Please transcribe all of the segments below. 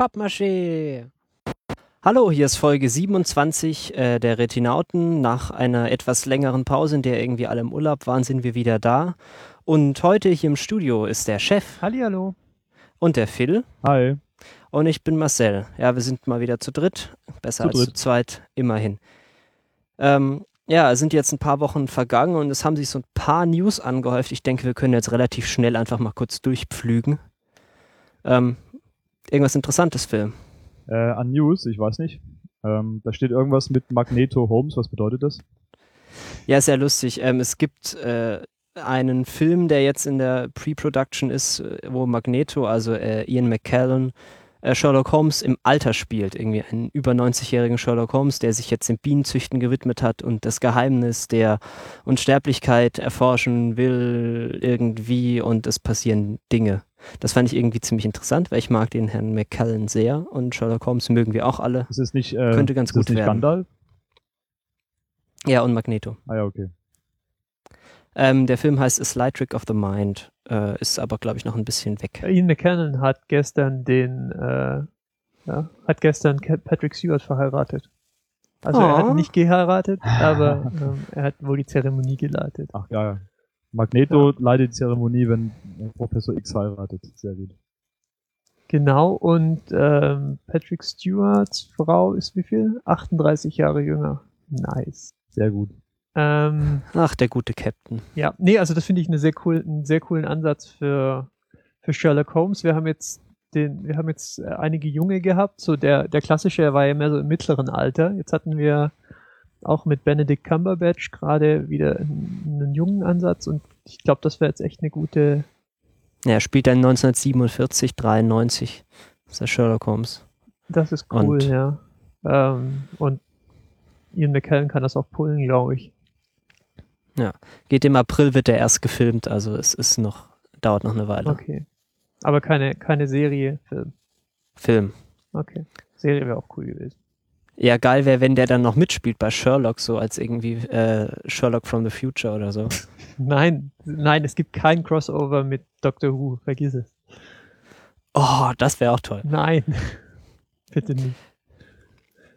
Pappmaché. Hallo, hier ist Folge 27 äh, der Retinauten. Nach einer etwas längeren Pause, in der irgendwie alle im Urlaub waren, sind wir wieder da. Und heute hier im Studio ist der Chef. Hallihallo. Und der Phil. Hi. Und ich bin Marcel. Ja, wir sind mal wieder zu dritt. Besser Zu als dritt. zu zweit, immerhin. Ähm, ja, es sind jetzt ein paar Wochen vergangen und es haben sich so ein paar News angehäuft. Ich denke, wir können jetzt relativ schnell einfach mal kurz durchpflügen. Ähm, irgendwas Interessantes, Phil. Äh, an News, ich weiß nicht. Ähm, da steht irgendwas mit Magneto Holmes. Was bedeutet das? Ja, sehr lustig. Ähm, es gibt äh, einen Film, der jetzt in der Pre-Production ist, äh, wo Magneto, also äh, Ian McKellen, äh, Sherlock Holmes im Alter spielt. Irgendwie einen über 90-jährigen Sherlock Holmes, der sich jetzt dem Bienenzüchten gewidmet hat und das Geheimnis der Unsterblichkeit erforschen will irgendwie und es passieren Dinge. Das fand ich irgendwie ziemlich interessant, weil ich mag den Herrn McKellen sehr und Sherlock Holmes mögen wir auch alle. Ist es nicht, äh, Könnte ganz ist gut nicht werden. Gandalf? Ja, und Magneto. Ah ja, okay. Ähm, der Film heißt A Sly Trick of the Mind, äh, ist aber, glaube ich, noch ein bisschen weg. Ian McKellen hat gestern den, äh, ja, hat gestern Patrick Stewart verheiratet. Also er Oh. hat nicht geheiratet, aber ähm, er hat wohl die Zeremonie geleitet. Ach ja, ja. Magneto leitet die Zeremonie, wenn Professor X heiratet. Sehr gut. Genau, und ähm, Patrick Stewarts Frau ist wie viel? 38 Jahre jünger. Nice. Sehr gut. Ähm, Ach, der gute Captain. Ja, nee, also das finde ich eine sehr cool, einen sehr coolen Ansatz für, für Sherlock Holmes. Wir haben jetzt den, wir haben jetzt äh, einige Junge gehabt. So der, der klassische, er war ja mehr so im mittleren Alter. Jetzt hatten wir auch mit Benedict Cumberbatch gerade wieder einen, jungen Ansatz und ich glaube, das wäre jetzt echt eine gute, Ja, er spielt dann 1947, 93. Das ist der Sherlock Holmes. das ist cool, Und- ja. Ähm, und Ian McKellen kann das auch pullen, glaube ich. Geht im April, wird er erst gefilmt, also es ist noch, dauert noch eine Weile. Okay. Aber keine, keine Serie, Film. Film. Okay. Serie wäre auch cool gewesen. Ja, geil wäre, wenn der dann noch mitspielt bei Sherlock, so als irgendwie äh, Sherlock from the Future oder so. Nein, nein, es gibt kein Crossover mit Doctor Who, vergiss es. Oh, das wäre auch toll. Nein, bitte nicht.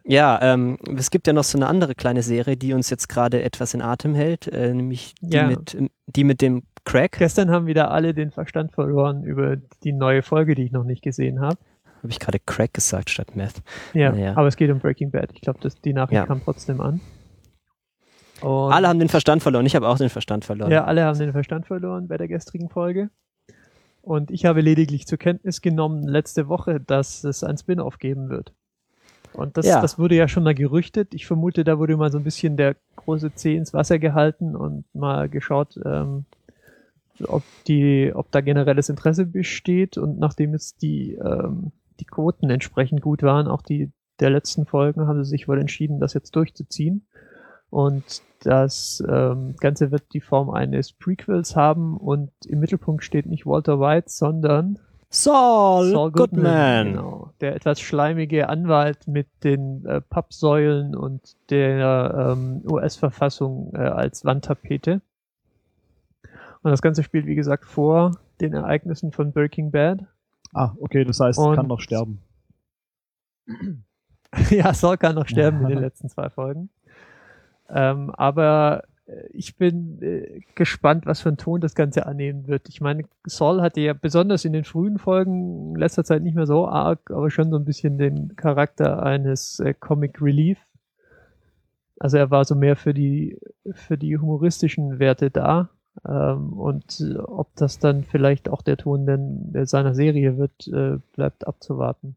Ja, ähm, es gibt ja noch so eine andere kleine Serie, die uns jetzt gerade etwas in Atem hält, äh, nämlich die, Ja. mit, die mit dem Crack. Gestern haben wieder alle den Verstand verloren über die neue Folge, die ich noch nicht gesehen habe. Habe ich gerade Crack gesagt statt Meth. Ja, Naja. aber es geht um Breaking Bad. Ich glaube, die Nachricht Ja. kam trotzdem an. Und Alle haben den Verstand verloren. Ich habe auch den Verstand verloren. ja, alle haben den Verstand verloren bei der gestrigen Folge. Und ich habe lediglich zur Kenntnis genommen letzte Woche, dass es ein Spin-off geben wird. Und das, Ja. das wurde ja schon mal gerüchtet. Ich vermute, da wurde mal so ein bisschen der große Zeh ins Wasser gehalten und mal geschaut, ähm, ob die, ob da generelles Interesse besteht. Und nachdem jetzt die, ähm, die Quoten entsprechend gut waren, auch die der letzten Folgen, haben sie sich wohl entschieden, das jetzt durchzuziehen. Und das ähm, Ganze wird die Form eines Prequels haben und im Mittelpunkt steht nicht Walter White, sondern Saul, Saul Goodman. Genau, der etwas schleimige Anwalt mit den äh, Pappsäulen und der ähm, US-Verfassung äh, als Wandtapete. Und das Ganze spielt, wie gesagt, vor den Ereignissen von Breaking Bad. Ah, okay, das heißt, Und- kann noch sterben. ja, Saul kann noch sterben in den letzten zwei Folgen. Ähm, aber äh, ich bin äh, gespannt, was für einen Ton das Ganze annehmen wird. Ich meine, Saul hatte ja besonders in den frühen Folgen in letzter Zeit nicht mehr so arg, aber schon so ein bisschen den Charakter eines äh, Comic Relief. Also er war so mehr für die für die humoristischen Werte da. Ähm, und äh, ob das dann vielleicht auch der Ton denn äh, seiner Serie wird, äh, bleibt abzuwarten.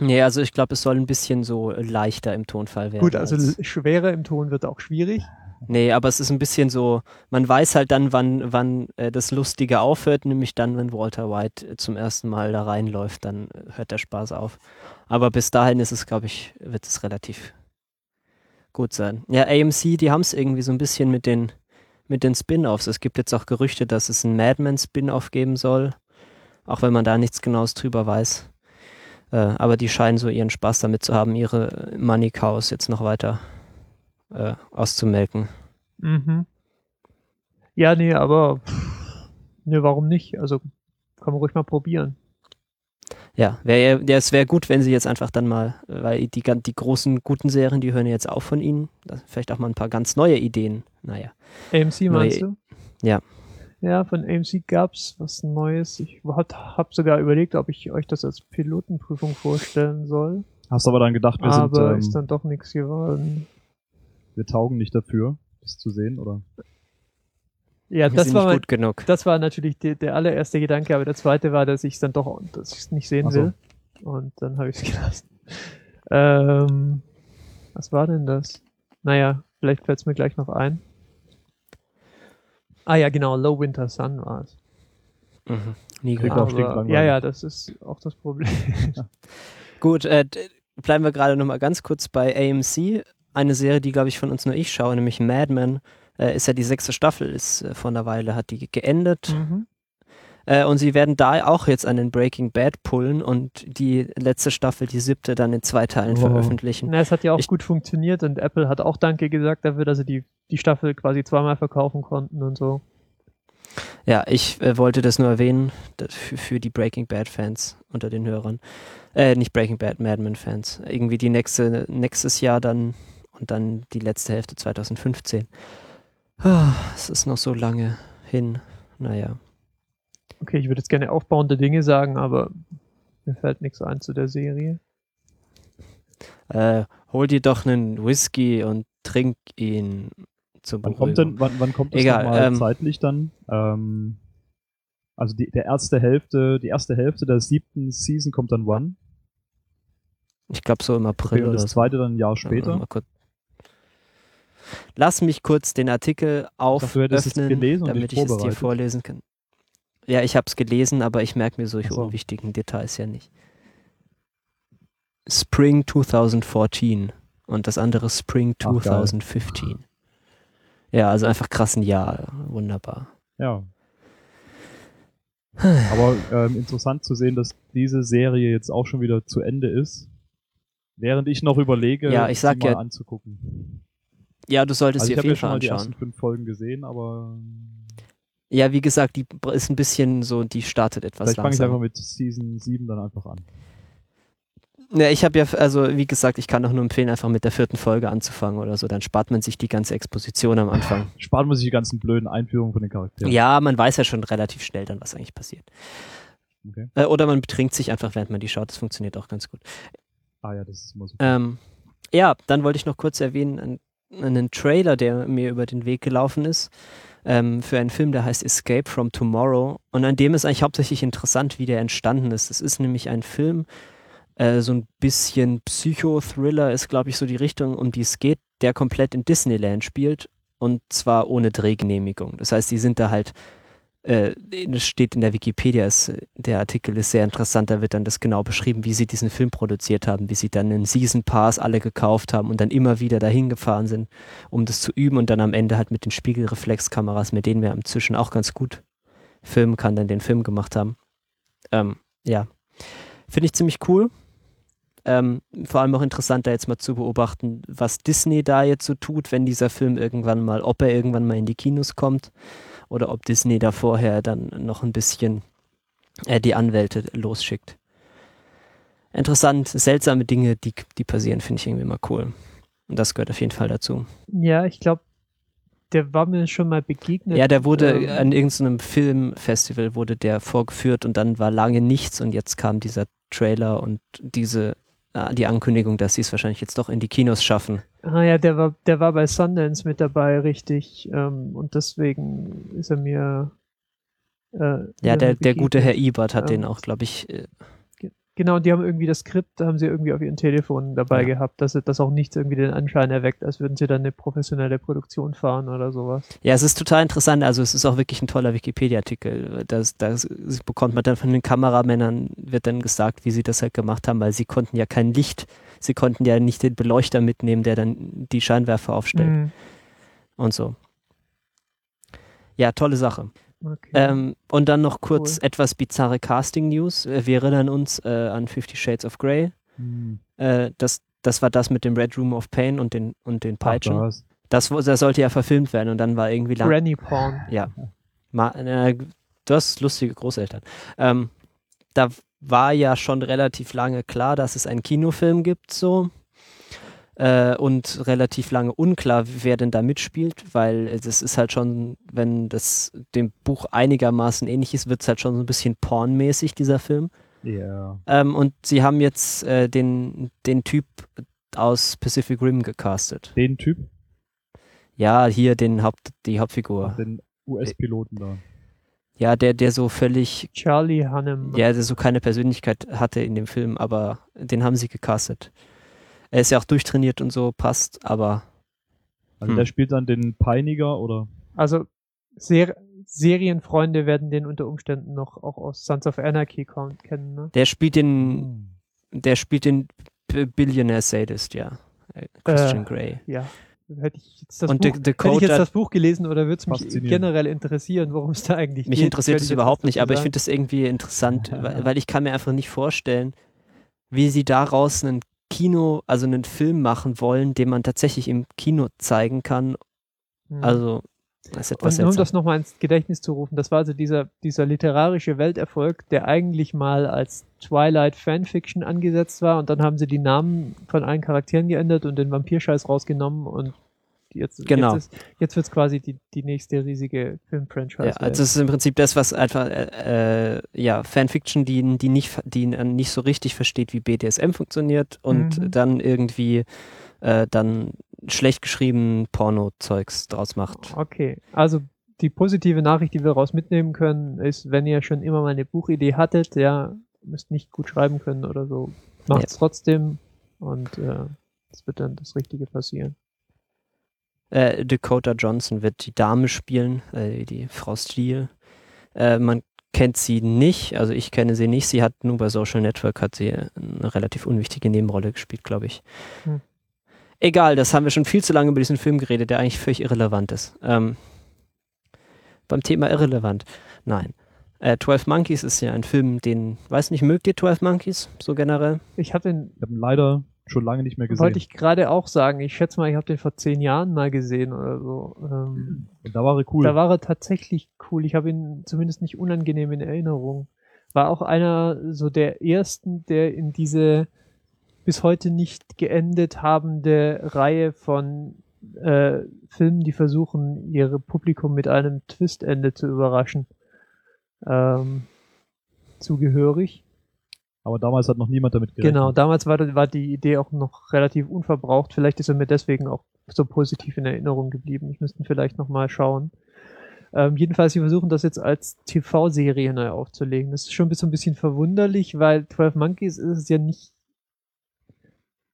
Nee, also ich glaube, es soll ein bisschen so leichter im Tonfall werden. Gut, also als- schwerer im Ton wird auch schwierig. Nee, aber es ist ein bisschen so, man weiß halt dann, wann, wann äh, das Lustige aufhört, nämlich dann, wenn Walter White äh, zum ersten Mal da reinläuft, dann äh, hört der Spaß auf. Aber bis dahin ist es, glaube ich, wird es relativ gut sein. Ja, AMC, die haben es irgendwie so ein bisschen mit den, mit den Spin-Offs. Es gibt jetzt auch Gerüchte, dass es einen Madman-Spin-Off geben soll, auch wenn man da nichts Genaues drüber weiß. Äh, aber die scheinen so ihren Spaß damit zu haben, ihre Money Cows jetzt noch weiter äh, auszumelken. Mhm. Ja, nee, aber nee, warum nicht? Also kann man ruhig mal probieren. Ja, wär, ja, es wäre gut, wenn sie jetzt einfach dann mal, weil die, gan- die großen guten Serien, die hören jetzt auf von ihnen. Das, vielleicht auch mal ein paar ganz neue Ideen. Naja. AMC meinst Neue- du? Ja. Ja, von AMC gab's was Neues. Ich habe sogar überlegt, ob ich euch das als Pilotenprüfung vorstellen soll. Hast aber dann gedacht, wir aber sind, ist ähm, dann doch nichts geworden. wir taugen nicht dafür, das zu sehen, oder? Ja, das war, mein, gut genug. das war natürlich der, der allererste Gedanke, aber der zweite war, dass ich es dann doch, dass ich es nicht sehen so. will. Und dann habe ich es gelassen. Ähm, was war denn das? Naja, vielleicht fällt es mir gleich noch ein. Ah ja, genau, Low Winter Sun war es. Mhm. Nie stinklangweilig. ja, ja, das ist auch das Problem. Gut, äh, bleiben wir gerade noch mal ganz kurz bei AMC. Eine Serie, die, glaube ich, von uns nur ich schaue, nämlich Mad Men. Äh, ist ja die sechste Staffel, ist äh, vor einer Weile, hat die geendet. mhm. Äh, und sie werden da auch jetzt an den Breaking Bad pullen und die letzte Staffel, die siebte, dann in zwei Teilen Oh. veröffentlichen. Na, es hat ja auch Ich- gut funktioniert und Apple hat auch Danke gesagt dafür, dass sie die, die Staffel quasi zweimal verkaufen konnten und so. Ja, ich äh, wollte das nur erwähnen für, für die Breaking Bad Fans unter den Hörern. Äh, nicht Breaking Bad, Mad Men Fans. Irgendwie die nächste, nächstes Jahr dann und dann die letzte Hälfte 2015. Ah, Es ist noch so lange hin. Naja. Okay, ich würde jetzt gerne aufbauende Dinge sagen, aber mir fällt nichts ein zu der Serie. Äh, hol dir doch einen Whisky und trink ihn zur Wann kommt denn, wann, wann kommt das Egal, nochmal ähm, zeitlich dann? Ähm, also die, der erste Hälfte, die erste Hälfte der siebten Season kommt dann wann? Ich glaube so im April Okay, und oder das so. zweite dann ein Jahr Ja, später. mal kurz. Lass mich kurz den Artikel auföffnen, und damit ich es dir vorlesen kann. Ja, ich habe es gelesen, aber ich merke mir solche Ach so. unwichtigen Details ja nicht. Spring 2014 und das andere Spring Ach, geil. 2015. Ja, also einfach krassen Jahr. Wunderbar. Ja. Aber ähm, interessant zu sehen, dass diese Serie jetzt auch schon wieder zu Ende ist. Während ich noch überlege, Ja, ich sag sie mal ja- anzugucken. Ja, du solltest Also ich dir auf habe ja jeden schon Fall mal die anschauen. ersten fünf Folgen gesehen, aber Ja, wie gesagt, die ist ein bisschen so, die startet etwas vielleicht fange ich langsam. einfach mit Season 7 dann einfach an. Ja, ich habe ja, also wie gesagt, ich kann auch nur empfehlen, einfach mit der vierten Folge anzufangen oder so. Dann spart man sich die ganze Exposition am Anfang. Sparen wir sich die ganzen blöden Einführungen von den Charakteren. Ja, man weiß ja schon relativ schnell dann, was eigentlich passiert. Okay. Äh, oder man betrinkt sich einfach, während man die schaut. Das funktioniert auch ganz gut. Ah ja, das ist immer so. Ähm, ja, dann wollte ich noch kurz erwähnen, einen, Trailer, der mir über den Weg gelaufen ist, ähm, für einen Film, der heißt Escape from Tomorrow. Und an dem ist eigentlich hauptsächlich interessant, wie der entstanden ist. Es ist nämlich ein Film, äh, so ein bisschen Psychothriller ist, glaube ich, so die Richtung, um die es geht, der komplett in Disneyland spielt und zwar ohne Drehgenehmigung. Das heißt, die sind da halt, äh, steht in der Wikipedia, ist, der Artikel ist sehr interessant, da wird dann das genau beschrieben, wie sie diesen Film produziert haben, wie sie dann einen Season Pass alle gekauft haben und dann immer wieder dahin gefahren sind, um das zu üben und dann am Ende halt mit den Spiegelreflexkameras, mit denen wir inzwischen auch ganz gut filmen kann, dann den Film gemacht haben. Ähm, ja, finde ich ziemlich cool. Ähm, vor allem auch interessant, da jetzt mal zu beobachten, was Disney da jetzt so tut, wenn dieser Film irgendwann mal, ob er irgendwann mal in die Kinos kommt oder ob Disney da vorher dann noch ein bisschen äh, die Anwälte losschickt. Interessant, seltsame Dinge, die, die passieren, finde ich irgendwie immer cool. Und das gehört auf jeden Fall dazu. Ja, ich glaube, der war mir schon mal begegnet. Ja, der wurde ähm, an irgendeinem Filmfestival wurde der vorgeführt und dann war lange nichts und jetzt kam dieser Trailer und diese die Ankündigung, dass sie es wahrscheinlich jetzt doch in die Kinos schaffen. Ah ja, der war, der war bei Sundance mit dabei, richtig. Ähm, und deswegen ist er mir. Äh, Ja, er der, der gute Herr. Ebert hat Ähm, den auch, glaube ich, Genau, die haben irgendwie das Skript, da haben sie irgendwie auf ihren Telefon dabei Ja. gehabt, dass das auch nichts irgendwie den Anschein erweckt, als würden sie dann eine professionelle Produktion fahren oder sowas. Ja, es ist total interessant. Also es ist auch wirklich ein toller Wikipedia-Artikel. Das, das bekommt man dann von den Kameramännern, wird dann gesagt, wie sie das halt gemacht haben, weil sie konnten ja kein Licht, sie konnten ja nicht den Beleuchter mitnehmen, der dann die Scheinwerfer aufstellt Mhm. und so. Ja, tolle Sache. Okay. Ähm, und dann noch kurz Cool. etwas bizarre Casting-News. Äh, Wir erinnern uns äh, an Fifty Shades of Grey. Hm. Äh, das, das war das mit dem Red Room of Pain und den, und den Ach, Peitschen. das. Das, das sollte ja verfilmt werden und dann war irgendwie lang. Granny Porn. Ja. Ma, äh, du hast lustige Großeltern. Ähm, da war ja schon relativ lange klar, dass es einen Kinofilm gibt, so. Äh, und relativ lange unklar, wer denn da mitspielt, weil das ist halt schon, wenn das dem Buch einigermaßen ähnlich ist, wird es halt schon so ein bisschen pornmäßig, dieser Film. Ja. Ähm, und sie haben jetzt äh, den, den Typ aus Pacific Rim gecastet. Den Typ, Ja, hier den Haupt, die Hauptfigur. den US-Piloten da. Ja, der, der so völlig, Charlie Hannem. ja, der so keine Persönlichkeit hatte in dem Film, aber den haben sie gecastet. Er ist ja auch durchtrainiert und so, passt, aber Also Hm. der spielt dann den Peiniger oder Also Ser Serienfreunde werden den unter Umständen noch auch aus Sons of Anarchy kennen, ne? der spielt den, der spielt den B Billionaire Sadist, ja. Äh, Christian Äh, Grey. Ja. Hätte ich jetzt das Und Buch, Da- hätte ich jetzt das Buch gelesen oder würde es mich generell interessieren, worum es da eigentlich Mich geht? interessiert Könnte es überhaupt nicht, aber ich finde das irgendwie interessant, weil, weil ich kann mir einfach nicht vorstellen, wie sie daraus einen Kino, also einen Film machen wollen, den man tatsächlich im Kino zeigen kann. Hm. Also, das ist etwas Und um das nochmal ins Gedächtnis zu rufen, das war also dieser, dieser literarische Welterfolg, der eigentlich mal als Twilight Fanfiction angesetzt war und dann haben sie die Namen von allen Charakteren geändert und den Vampirscheiß rausgenommen und jetzt, Genau. jetzt, ist- jetzt wird es quasi die, die nächste riesige Film-Franchise. Ja, also es ist im Prinzip das, was einfach, äh, äh, ja, Fanfiction, die, die, nicht, die nicht so richtig versteht, wie BDSM funktioniert und Mhm. dann irgendwie äh, dann schlecht geschrieben Porno-Zeugs draus macht. Okay, also die positive Nachricht, die wir daraus mitnehmen können, ist, wenn ihr schon immer mal eine Buchidee hattet, ja, müsst nicht gut schreiben können oder so, macht es trotzdem und äh, es wird dann das Richtige passieren. Äh, Dakota Johnson wird die Dame spielen, äh, die Frau Steele. Äh, man kennt sie nicht, also ich kenne sie nicht. Sie hat nur bei Social Network hat sie eine relativ unwichtige Nebenrolle gespielt, glaube ich. Hm. Egal, das haben wir schon viel zu lange über diesen Film geredet, der eigentlich völlig irrelevant ist. Ähm, beim Thema irrelevant. Nein. Äh, 12 Monkeys ist ja ein Film, den, weiß nicht, mögt ihr 12 Monkeys so generell? Ich habe ihn leider schon lange nicht mehr gesehen. wollte ich gerade auch sagen, ich schätze mal, ich habe den vor zehn Jahren mal gesehen oder so. Ähm, Und da war er cool. Da war er tatsächlich cool. Ich habe ihn zumindest nicht unangenehm in Erinnerung. War auch einer so der ersten, der in diese bis heute nicht geendet habende Reihe von äh, Filmen, die versuchen, ihre Publikum mit einem Twistende zu überraschen, ähm, zugehörig. Aber damals hat noch niemand damit gerechnet. Genau, damals war, war die Idee auch noch relativ unverbraucht. Vielleicht ist er mir deswegen auch so positiv in Erinnerung geblieben. Ich müsste vielleicht nochmal schauen. Ähm, jedenfalls, sie versuchen das jetzt als TV-Serie neu aufzulegen. Das ist schon so ein bisschen verwunderlich, weil 12 Monkeys ist es ja nicht.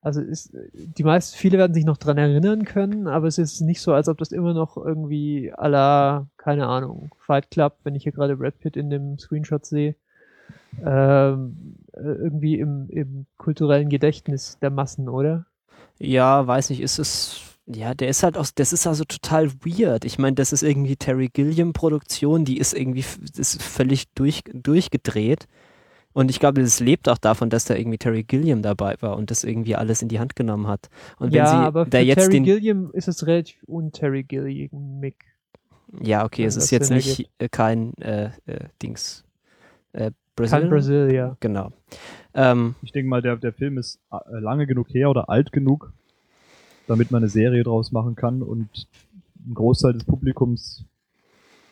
Also ist, die meisten, viele werden sich noch dran erinnern können, aber es ist nicht so, als ob das immer noch irgendwie à la, keine Ahnung, Fight Club, wenn ich hier gerade Brad Pitt in dem Screenshot sehe, ähm, äh, irgendwie im, im kulturellen Gedächtnis der Massen, oder? Ja, weiß nicht, ist es. Ja, der ist halt aus, das ist also total weird. Ich meine, das ist irgendwie Terry Gilliam Produktion, die ist irgendwie ist völlig durch, durchgedreht. Und ich glaube, das lebt auch davon, dass da irgendwie Terry Gilliam dabei war und das irgendwie alles in die Hand genommen hat. Und wenn ja, sie aber für da jetzt Terry den. Gilliam ist es relativ un-Terry Gilliam. ja, okay, es das ist jetzt nicht äh, kein äh, äh, Dings. Äh, Brazil? Kein Brasil, ja. Genau. Ähm, Ich denke mal, der, der Film ist äh, lange genug her oder alt genug, damit man eine Serie draus machen kann und ein Großteil des Publikums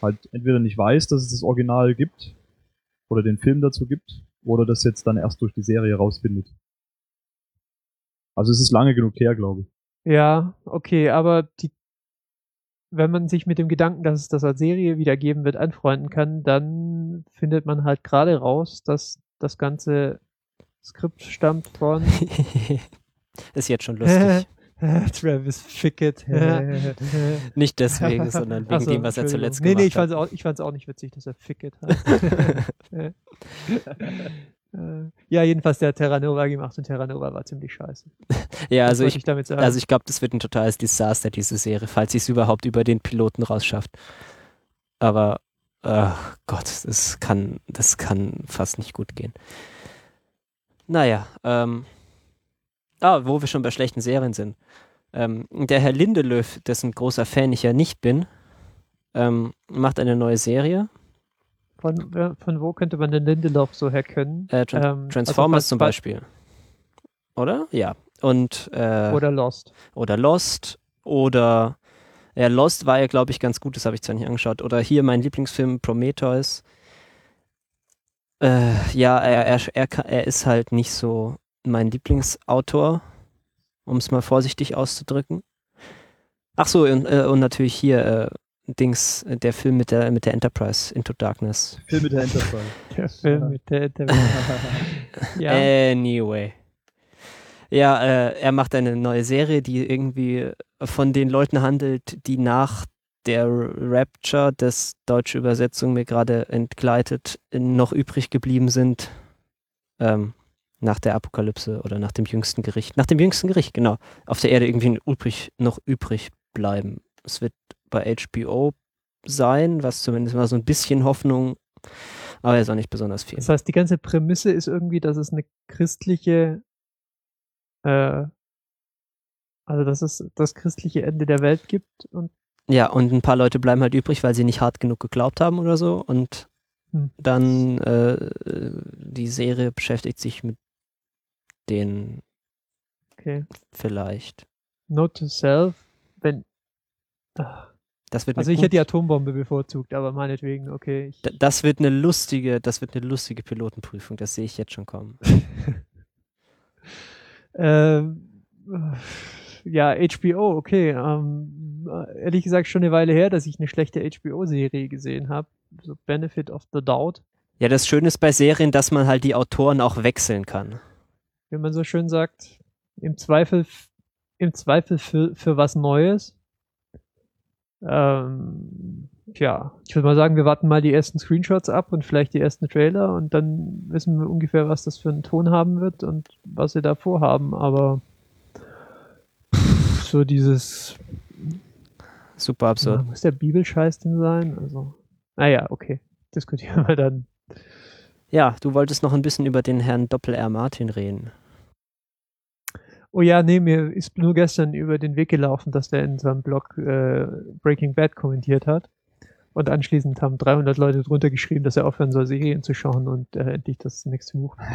halt entweder nicht weiß, dass es das Original gibt oder den Film dazu gibt oder das jetzt dann erst durch die Serie rausfindet. Also es ist lange genug her, glaube ich. Ja, okay, aber die, wenn man sich mit dem Gedanken, dass es das als Serie wieder geben wird, anfreunden kann, dann findet man halt gerade raus, dass das ganze Skript stammt von ist jetzt schon lustig. Travis Fickett. nicht deswegen, sondern wegen so, dem, was er zuletzt Nee, gemacht nee, ich hat. fand's auch, auch nicht witzig, dass er Fickett hat. Äh, ja, jedenfalls der Terra Nova gemacht und Terra Nova war ziemlich scheiße. Ja, also wollte ich, sagen. also ich glaube, das wird ein totales Desaster, diese Serie, falls sie es überhaupt über den Piloten rausschafft. Aber, ach Gott, das kann, das kann fast nicht gut gehen. Naja, ähm, ah, wo wir schon bei schlechten Serien sind. Ähm, der Herr Lindelöf, dessen großer Fan ich ja nicht bin, ähm, macht eine neue Serie. Von, von wo könnte man den Lindelof so herkennen? Äh, Tran Ähm, Transformers also zum bei- Beispiel. Oder? Ja. Und äh, Oder Lost. oder Lost oder ja, Lost war ja, glaube ich, ganz gut, das habe ich zwar nicht angeschaut. Oder hier mein Lieblingsfilm Prometheus. Äh, ja, er, er, er, er ist halt nicht so mein Lieblingsautor, um es mal vorsichtig auszudrücken. Ach so, und, äh, und natürlich hier äh, Dings, äh, der Film mit der, mit der Enterprise, Into Darkness. Film mit der Enterprise. Der Film mit der, der ja. Anyway. Ja, äh, er macht eine neue Serie, die irgendwie von den Leuten handelt, die nach der Rapture, das deutsche Übersetzung mir gerade entgleitet, noch übrig geblieben sind. Ähm, nach der Apokalypse oder nach dem jüngsten Gericht. Nach dem jüngsten Gericht, genau. Auf der Erde irgendwie übrig, noch übrig bleiben. Es wird bei HBO sein, was zumindest mal so ein bisschen Hoffnung, aber ist auch nicht besonders viel. Das heißt, die ganze Prämisse ist irgendwie, dass es eine christliche, äh, also dass es das christliche Ende der Welt gibt und Ja, und ein paar Leute bleiben halt übrig, weil sie nicht hart genug geglaubt haben oder so. Und Hm. dann äh, die Serie beschäftigt sich mit denen okay. vielleicht. Note to self, wenn ach, Das wird also ich hätte die Atombombe bevorzugt, aber meinetwegen, okay. D- das wird eine lustige, das wird eine lustige Pilotenprüfung, das sehe ich jetzt schon kommen. Ähm, ja, HBO, okay. Ähm, äh, ehrlich gesagt schon eine Weile her, dass ich eine schlechte HBO-Serie gesehen habe. So Benefit of the Doubt, Ja, das Schöne ist bei Serien, dass man halt die Autoren auch wechseln kann. wie man so schön sagt. Im Zweifel, im Zweifel für, für was Neues. Ähm, tja, ich würde mal sagen, wir warten mal die ersten Screenshots ab und vielleicht die ersten Trailer und dann wissen wir ungefähr, was das für einen Ton haben wird und was sie da vorhaben. Aber so dieses Super absurd. Ja, muss der Bibelscheiß denn sein? Also, naja, okay. Diskutieren wir dann. Ja, du wolltest noch ein bisschen über den Herrn Doppel-R Martin reden. Oh ja, nee, mir ist nur gestern über den Weg gelaufen, dass der in seinem Blog äh, Breaking Bad kommentiert hat. Und anschließend haben 300 Leute drunter geschrieben, dass er aufhören soll, Serien zu schauen und äh, endlich das nächste Buch.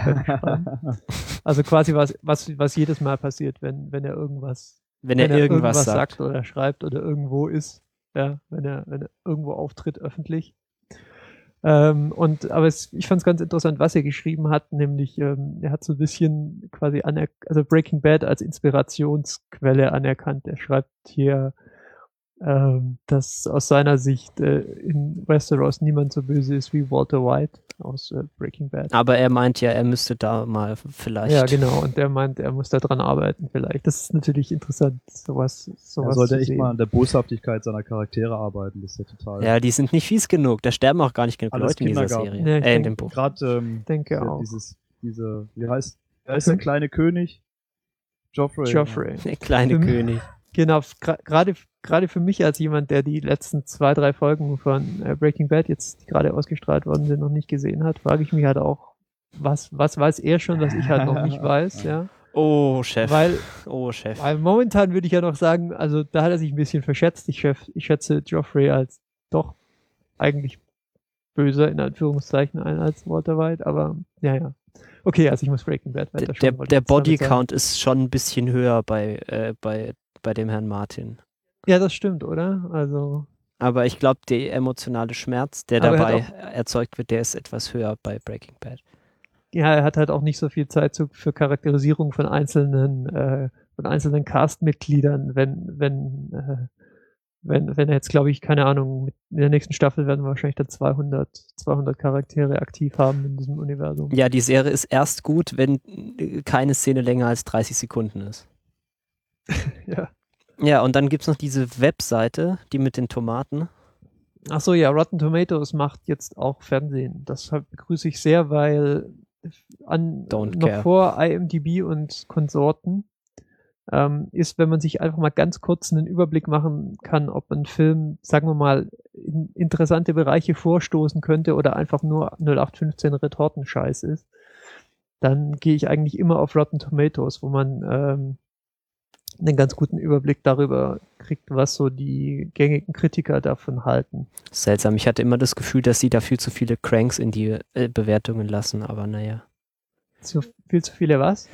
Also quasi was, was, was jedes Mal passiert, wenn, wenn er irgendwas, Wenn er irgendwas, sagt. oder schreibt oder irgendwo ist, ja, wenn er, wenn er irgendwo auftritt öffentlich. Ähm, und aber es, ich fand es ganz interessant, was er geschrieben hat, nämlich ähm, er hat so ein bisschen quasi also Breaking Bad als Inspirationsquelle anerkannt. Er schreibt hier, dass aus seiner Sicht äh, in Westeros niemand so böse ist wie Walter White aus äh, Breaking Bad. Aber er meint ja, er müsste da mal vielleicht. Ja, genau. Und der meint, er muss da dran arbeiten vielleicht. Das ist natürlich interessant, sowas, Er sowas sollte zu echt sehen. mal an der Boshaftigkeit seiner Charaktere arbeiten. Das ist ja total. Ja, die sind nicht fies genug. Da sterben auch gar nicht genug Alles Leute in dieser. Serie. Ja, ich äh, in dem Buch. Gerade ähm, Ich denke ja, auch. dieses, diese, wie heißt, wer ist der kleine König? Joffrey. Joffrey. Der kleine König. Genau, gerade gerade für mich als jemand, der die letzten zwei, drei Folgen von äh, Breaking Bad jetzt, die gerade ausgestrahlt worden sind, noch nicht gesehen hat, frage ich mich halt auch, was, was weiß er schon, was ich halt noch nicht weiß, ja. Oh, Chef. Weil, oh, Chef. weil momentan würde ich ja noch sagen, also da hat er sich ein bisschen verschätzt. Ich, schäf- ich schätze Joffrey als doch eigentlich böser in Anführungszeichen ein als Walter White, aber ja, ja. Okay, also ich muss Breaking Bad weiter Der, der. Bodycount ist schon ein bisschen höher bei, äh, bei, bei dem Herrn Martin. Ja, das stimmt, oder? Also, Aber ich glaube, der emotionale Schmerz, der er dabei erzeugt wird, der ist etwas höher bei Breaking Bad. ja, er hat halt auch nicht so viel Zeit für Charakterisierung von einzelnen, äh, von einzelnen Castmitgliedern, wenn, wenn, äh, wenn, wenn er jetzt, glaube ich, keine Ahnung, mit, in der nächsten Staffel werden wir wahrscheinlich dann 200, 200 Charaktere aktiv haben in diesem Universum. Ja, die Serie ist erst gut, wenn äh, keine Szene länger als 30 Sekunden ist. Ja. Ja, und dann gibt es noch diese Webseite, die mit den Tomaten. Ach so, ja, Rotten Tomatoes macht jetzt auch Fernsehen. Das begrüße ich sehr, weil an, Don't noch care. vor IMDb und Konsorten ähm, ist, wenn man sich einfach mal ganz kurz einen Überblick machen kann, ob ein Film, sagen wir mal, in interessante Bereiche vorstoßen könnte oder einfach nur 0815 Retortenscheiß ist, dann gehe ich eigentlich immer auf Rotten Tomatoes, wo man ähm, einen ganz guten Überblick darüber kriegt, was so die gängigen Kritiker davon halten. Seltsam. Ich hatte immer das Gefühl, dass sie da viel zu viele Cranks in die äh, Bewertungen lassen, aber naja. Zu, viel zu viele was?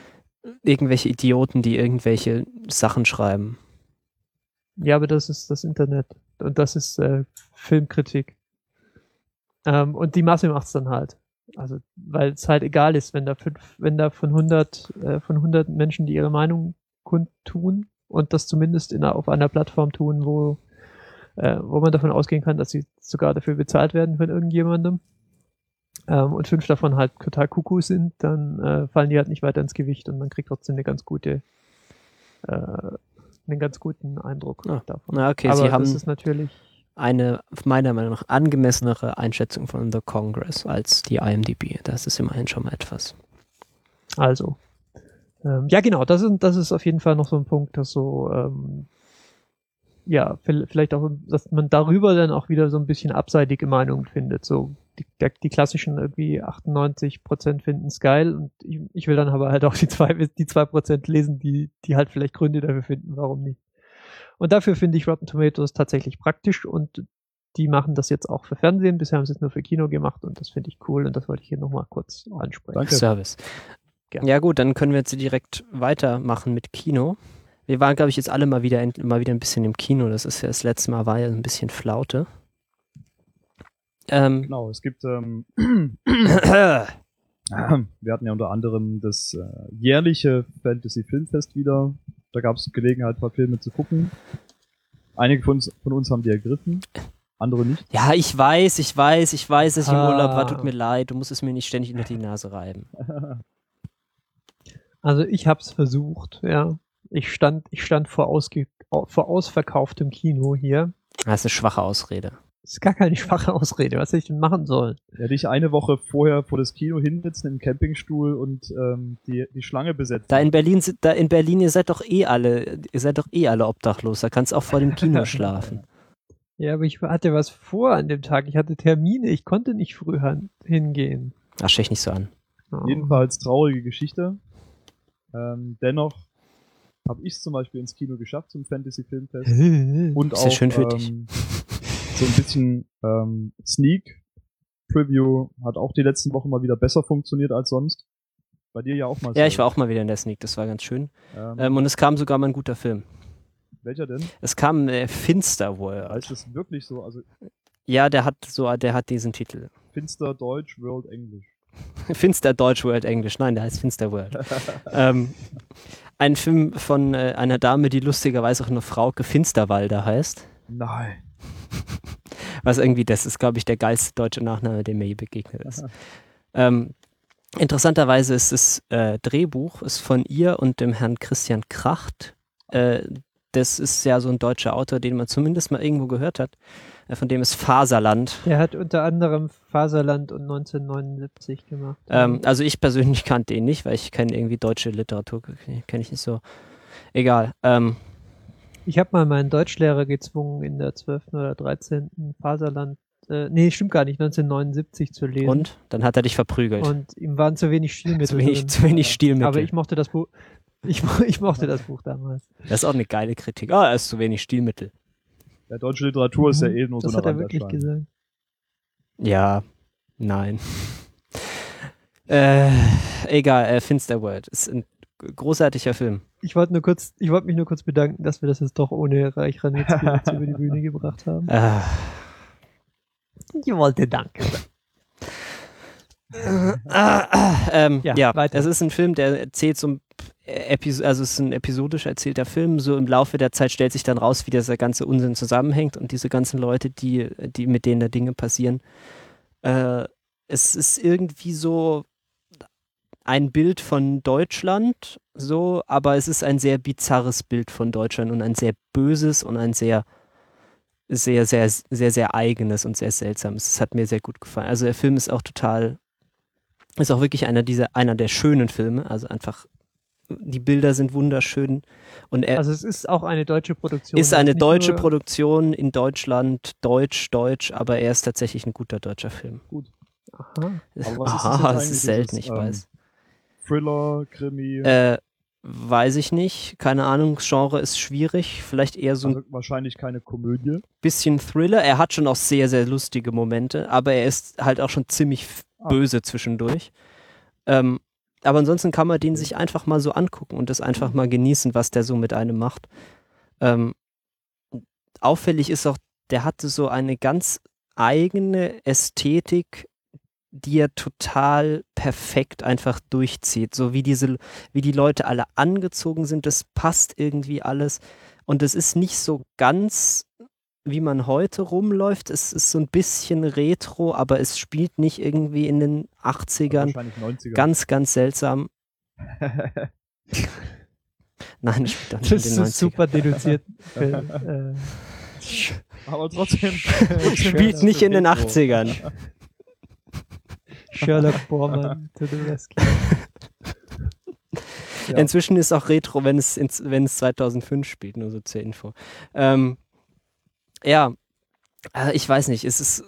Irgendwelche Idioten, die irgendwelche Sachen schreiben. Ja, aber das ist das Internet. Und das ist äh, Filmkritik. Ähm, und die Masse macht's dann halt. Also, weil es halt egal ist, wenn da fünf, wenn da von 100, äh, von 100 Menschen, die ihre Meinung kundtun und das zumindest in, auf einer Plattform tun, wo, äh, wo man davon ausgehen kann, dass sie sogar dafür bezahlt werden von irgendjemandem, ähm, und fünf davon halt total Kuckuck sind, dann äh, fallen die halt nicht weiter ins Gewicht und man kriegt trotzdem eine ganz gute, äh, einen ganz guten Eindruck Ah, davon. Na, okay, Aber sie haben ist natürlich eine meiner Meinung nach angemessenere Einschätzung von The Congress als die IMDb. Das ist immerhin schon mal etwas. Also. Ähm, ja, genau, das ist, das ist auf jeden Fall noch so ein Punkt, dass so, ähm, ja, vi- vielleicht auch, dass man darüber dann auch wieder so ein bisschen abseitige Meinungen findet. So, die, der, die klassischen irgendwie 98 Prozent finden es geil und ich, ich will dann aber halt auch die zwei, die zwei Prozent lesen, die, die halt vielleicht Gründe dafür finden, warum nicht. Und dafür finde ich Rotten Tomatoes tatsächlich praktisch und die machen das jetzt auch für Fernsehen. Bisher haben sie es nur für Kino gemacht und das finde ich cool und das wollte ich hier nochmal kurz ansprechen. Danke. Service. Gerne. Ja gut, dann können wir jetzt direkt weitermachen mit Kino. Wir waren, glaube ich, jetzt alle mal wieder, mal wieder ein bisschen im Kino. Das ist ja das letzte Mal war ja ein bisschen Flaute. Ähm, Genau, es gibt, ähm, wir hatten ja unter anderem das äh, jährliche Fantasy Filmfest wieder. Da gab es Gelegenheit, ein paar Filme zu gucken. Einige von uns, von uns haben die ergriffen, andere nicht. ja, ich weiß, ich weiß, ich weiß, dass ich im Ah. Urlaub war. Tut mir leid. Du musst es mir nicht ständig unter die Nase reiben. Also ich habe es versucht, ja. Ich stand, ich stand vor, ausge, au- vor ausverkauftem Kino hier. Das ist eine schwache Ausrede. Das ist gar keine schwache Ausrede. Was hätte ich denn machen sollen? Ja, dich eine Woche vorher vor das Kino hinsetzen im Campingstuhl und ähm, die, die Schlange besetzen. Da in Berlin, sind- da in Berlin, ihr seid doch eh alle, ihr seid doch eh alle obdachlos. Da kannst du auch vor dem Kino schlafen. Ja, aber ich hatte was vor an dem Tag. Ich hatte Termine. Ich konnte nicht früh han- hingehen. Ach, stech nicht so an. Oh. Jedenfalls traurige Geschichte. Ähm, dennoch habe ich es zum Beispiel ins Kino geschafft zum Fantasy Filmfest. Und auch schön für ähm, dich. so ein bisschen ähm, Sneak Preview hat auch die letzten Wochen mal wieder besser funktioniert als sonst. Bei dir ja auch mal. Ja, ich war auch mal wieder in der Sneak, das war ganz schön. Ähm, Ähm, und es kam sogar mal ein guter Film. welcher denn? Es kam äh, Finsterworld. Ist das wirklich so? Also Ja, der hat so, der hat diesen Titel. Finster Deutsch, World English. Finster Deutsch World English. Nein, der heißt Finsterworld. ähm, ein Film von äh, einer Dame, die lustigerweise auch nur Frauke Finsterwalder heißt. Nein. Was irgendwie, das ist, glaube ich, der geilste deutsche Nachname, der mir je begegnet ist. ähm, interessanterweise ist das äh, Drehbuch ist von ihr und dem Herrn Christian Kracht. Äh, das ist ja so ein deutscher Autor, den man zumindest mal irgendwo gehört hat. Äh, von dem ist Faserland. Der hat unter anderem Faserland und 1979 gemacht. Ähm, also ich persönlich kannte ihn nicht, weil ich kenne irgendwie deutsche Literatur, kenne ich nicht so. Egal. Ähm, Ich habe mal meinen Deutschlehrer gezwungen, in der 12. oder 13. Faserland, äh, nee, stimmt gar nicht, 1979 zu lesen. und dann hat er dich verprügelt. Und ihm waren zu wenig Stilmittel zu wenig, zu wenig Stilmittel. Aber ich mochte das Buch. Ich, ich mochte das Buch damals. das ist auch eine geile Kritik. Ah, er ist zu wenig Stilmittel. Ja, deutsche Literatur ist ja eh nur Mhm. das so hat eine er wirklich gesagt. Ja, nein. äh, egal, äh, Finsterworld. Ist ein großartiger Film. Ich wollte nur kurz, ich wollte mich nur kurz bedanken, dass wir das jetzt doch ohne Reich jetzt über die Bühne gebracht haben. Äh, Ich wollte danken. ah, ähm, ja, Ja, es ist ein Film, der erzählt so ein Epis also es ist ein episodisch erzählter Film. So im Laufe der Zeit stellt sich dann raus, wie dieser ganze Unsinn zusammenhängt und diese ganzen Leute, die, die mit denen da Dinge passieren. Äh, es ist irgendwie so ein Bild von Deutschland, so, aber es ist ein sehr bizarres Bild von Deutschland und ein sehr böses und ein sehr, sehr, sehr, sehr, sehr eigenes und sehr seltsames. Es hat mir sehr gut gefallen. Also der Film ist auch total, ist auch wirklich einer dieser, einer der schönen Filme. Also einfach, die Bilder sind wunderschön und er Also es ist auch eine deutsche Produktion. ist eine deutsche Produktion in Deutschland, deutsch, deutsch, aber er ist tatsächlich ein guter deutscher Film. Aha. Aber was ist das Aha, ist selten, ich ähm, weiß. Thriller, Krimi. Äh, Weiß ich nicht. Keine Ahnung, Genre ist schwierig. Vielleicht eher so ein Also wahrscheinlich keine Komödie. bisschen Thriller. Er hat schon auch sehr, sehr lustige Momente, aber er ist halt auch schon ziemlich. Böse zwischendurch. Ähm, aber ansonsten kann man den sich einfach mal so angucken und das einfach mal genießen, was der so mit einem macht. Ähm, auffällig ist auch, der hatte so eine ganz eigene Ästhetik, die er total perfekt einfach durchzieht. So wie diese, wie die Leute alle angezogen sind, das passt irgendwie alles. Und es ist nicht so ganz, wie man heute rumläuft. Es ist so ein bisschen retro, aber es spielt nicht irgendwie in den 80ern. Wahrscheinlich 90er. Ganz, ganz seltsam. Nein, es spielt doch nicht Das in ist den ein 90ern. super deduziert. Film. äh, Aber trotzdem. Spielt nicht in den 80ern. Sherlock Bormann to the rescue. Ja. Inzwischen ist auch Retro, wenn es, ins, wenn es 2005 spielt, nur so zur Info. Ähm, ja, äh, ich weiß nicht, es ist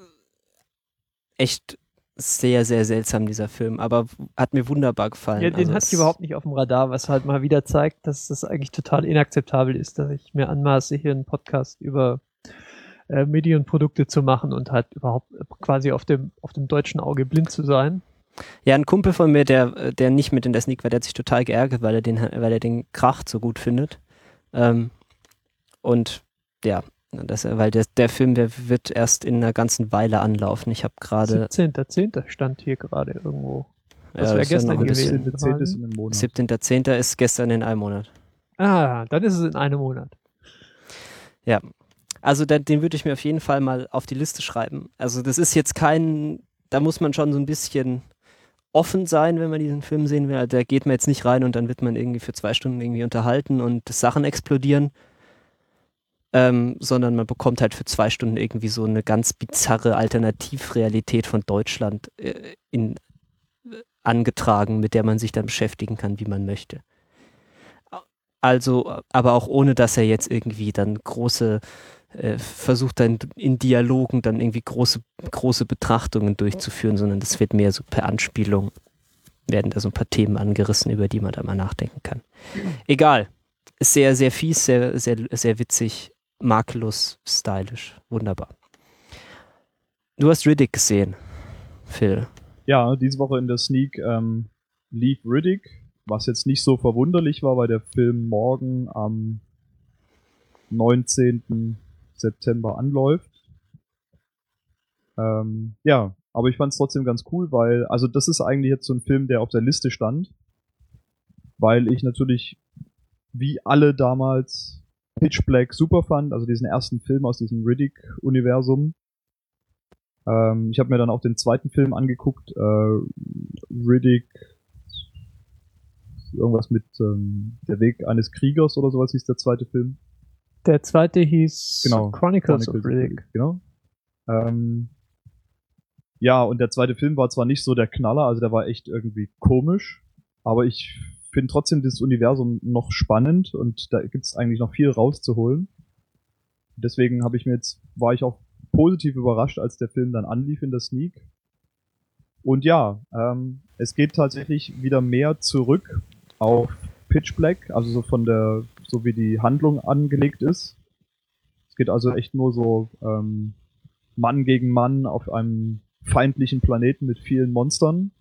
echt sehr, sehr seltsam, dieser Film, aber hat mir wunderbar gefallen. Ja, den Also hatte ich überhaupt nicht auf dem Radar, was halt mal wieder zeigt, dass das eigentlich total inakzeptabel ist, dass ich mir anmaße, hier einen Podcast über äh, Medienprodukte zu machen und halt überhaupt äh, quasi auf dem, auf dem deutschen Auge blind zu sein. Ja, ein Kumpel von mir, der, der nicht mit in der Sneak war, der hat sich total geärgert, weil er den, weil er den Kracht so gut findet. Ähm, und ja, das, weil der, der Film, der wird erst in einer ganzen Weile anlaufen. Ich habe gerade 17.10. stand hier gerade irgendwo. Das ja, wär ist ja gestern ein gewesen. bisschen- 10. 10. ist in einem Monat. 17.10. ist gestern in einem Monat. Ah, dann ist es in einem Monat. Also da, den würde ich mir auf jeden Fall mal auf die Liste schreiben. Also das ist jetzt kein, da muss man schon so ein bisschen offen sein, wenn man diesen Film sehen will. Also da geht man jetzt nicht rein und dann wird man irgendwie für zwei Stunden irgendwie unterhalten und Sachen explodieren. Ähm, sondern man bekommt halt für zwei Stunden irgendwie so eine ganz bizarre Alternativrealität von Deutschland äh, in, äh, angetragen, mit der man sich dann beschäftigen kann, wie man möchte. Also, aber auch ohne, dass er jetzt irgendwie dann große äh, versucht dann in Dialogen dann irgendwie große, große Betrachtungen durchzuführen, sondern das wird mehr so per Anspielung, werden da so ein paar Themen angerissen, über die man da mal nachdenken kann. Egal. Ist sehr, sehr fies, sehr, sehr, sehr witzig, makellos, stylisch. Wunderbar. Du hast Riddick gesehen, Phil. Ja, diese Woche in der Sneak ähm, lief Riddick, was jetzt nicht so verwunderlich war, weil der Film morgen am 19. September anläuft. Ähm, ja, aber ich fand es trotzdem ganz cool, weil, also das ist eigentlich jetzt so ein Film, der auf der Liste stand, weil ich natürlich, wie alle damals, Pitch Black super fand, also diesen ersten Film aus diesem Riddick-Universum. Ähm, ich habe mir dann auch den zweiten Film angeguckt, äh, Riddick, irgendwas mit ähm, Der Weg eines Kriegers oder sowas hieß der zweite Film. Der zweite hieß Genau, Chronicles, of Chronicles Riddick. Genau. Ähm, ja, und der zweite Film war zwar nicht so der Knaller, also der war echt irgendwie komisch, aber ich finde trotzdem dieses Universum noch spannend und da gibt's eigentlich noch viel rauszuholen. Deswegen habe ich mir jetzt, war ich auch positiv überrascht, als der Film dann anlief in der Sneak. Und ja, ähm, es geht tatsächlich wieder mehr zurück auf Pitch Black, also so von der, so wie die Handlung angelegt ist. Es geht also echt nur so ähm, Mann gegen Mann auf einem feindlichen Planeten mit vielen Monstern.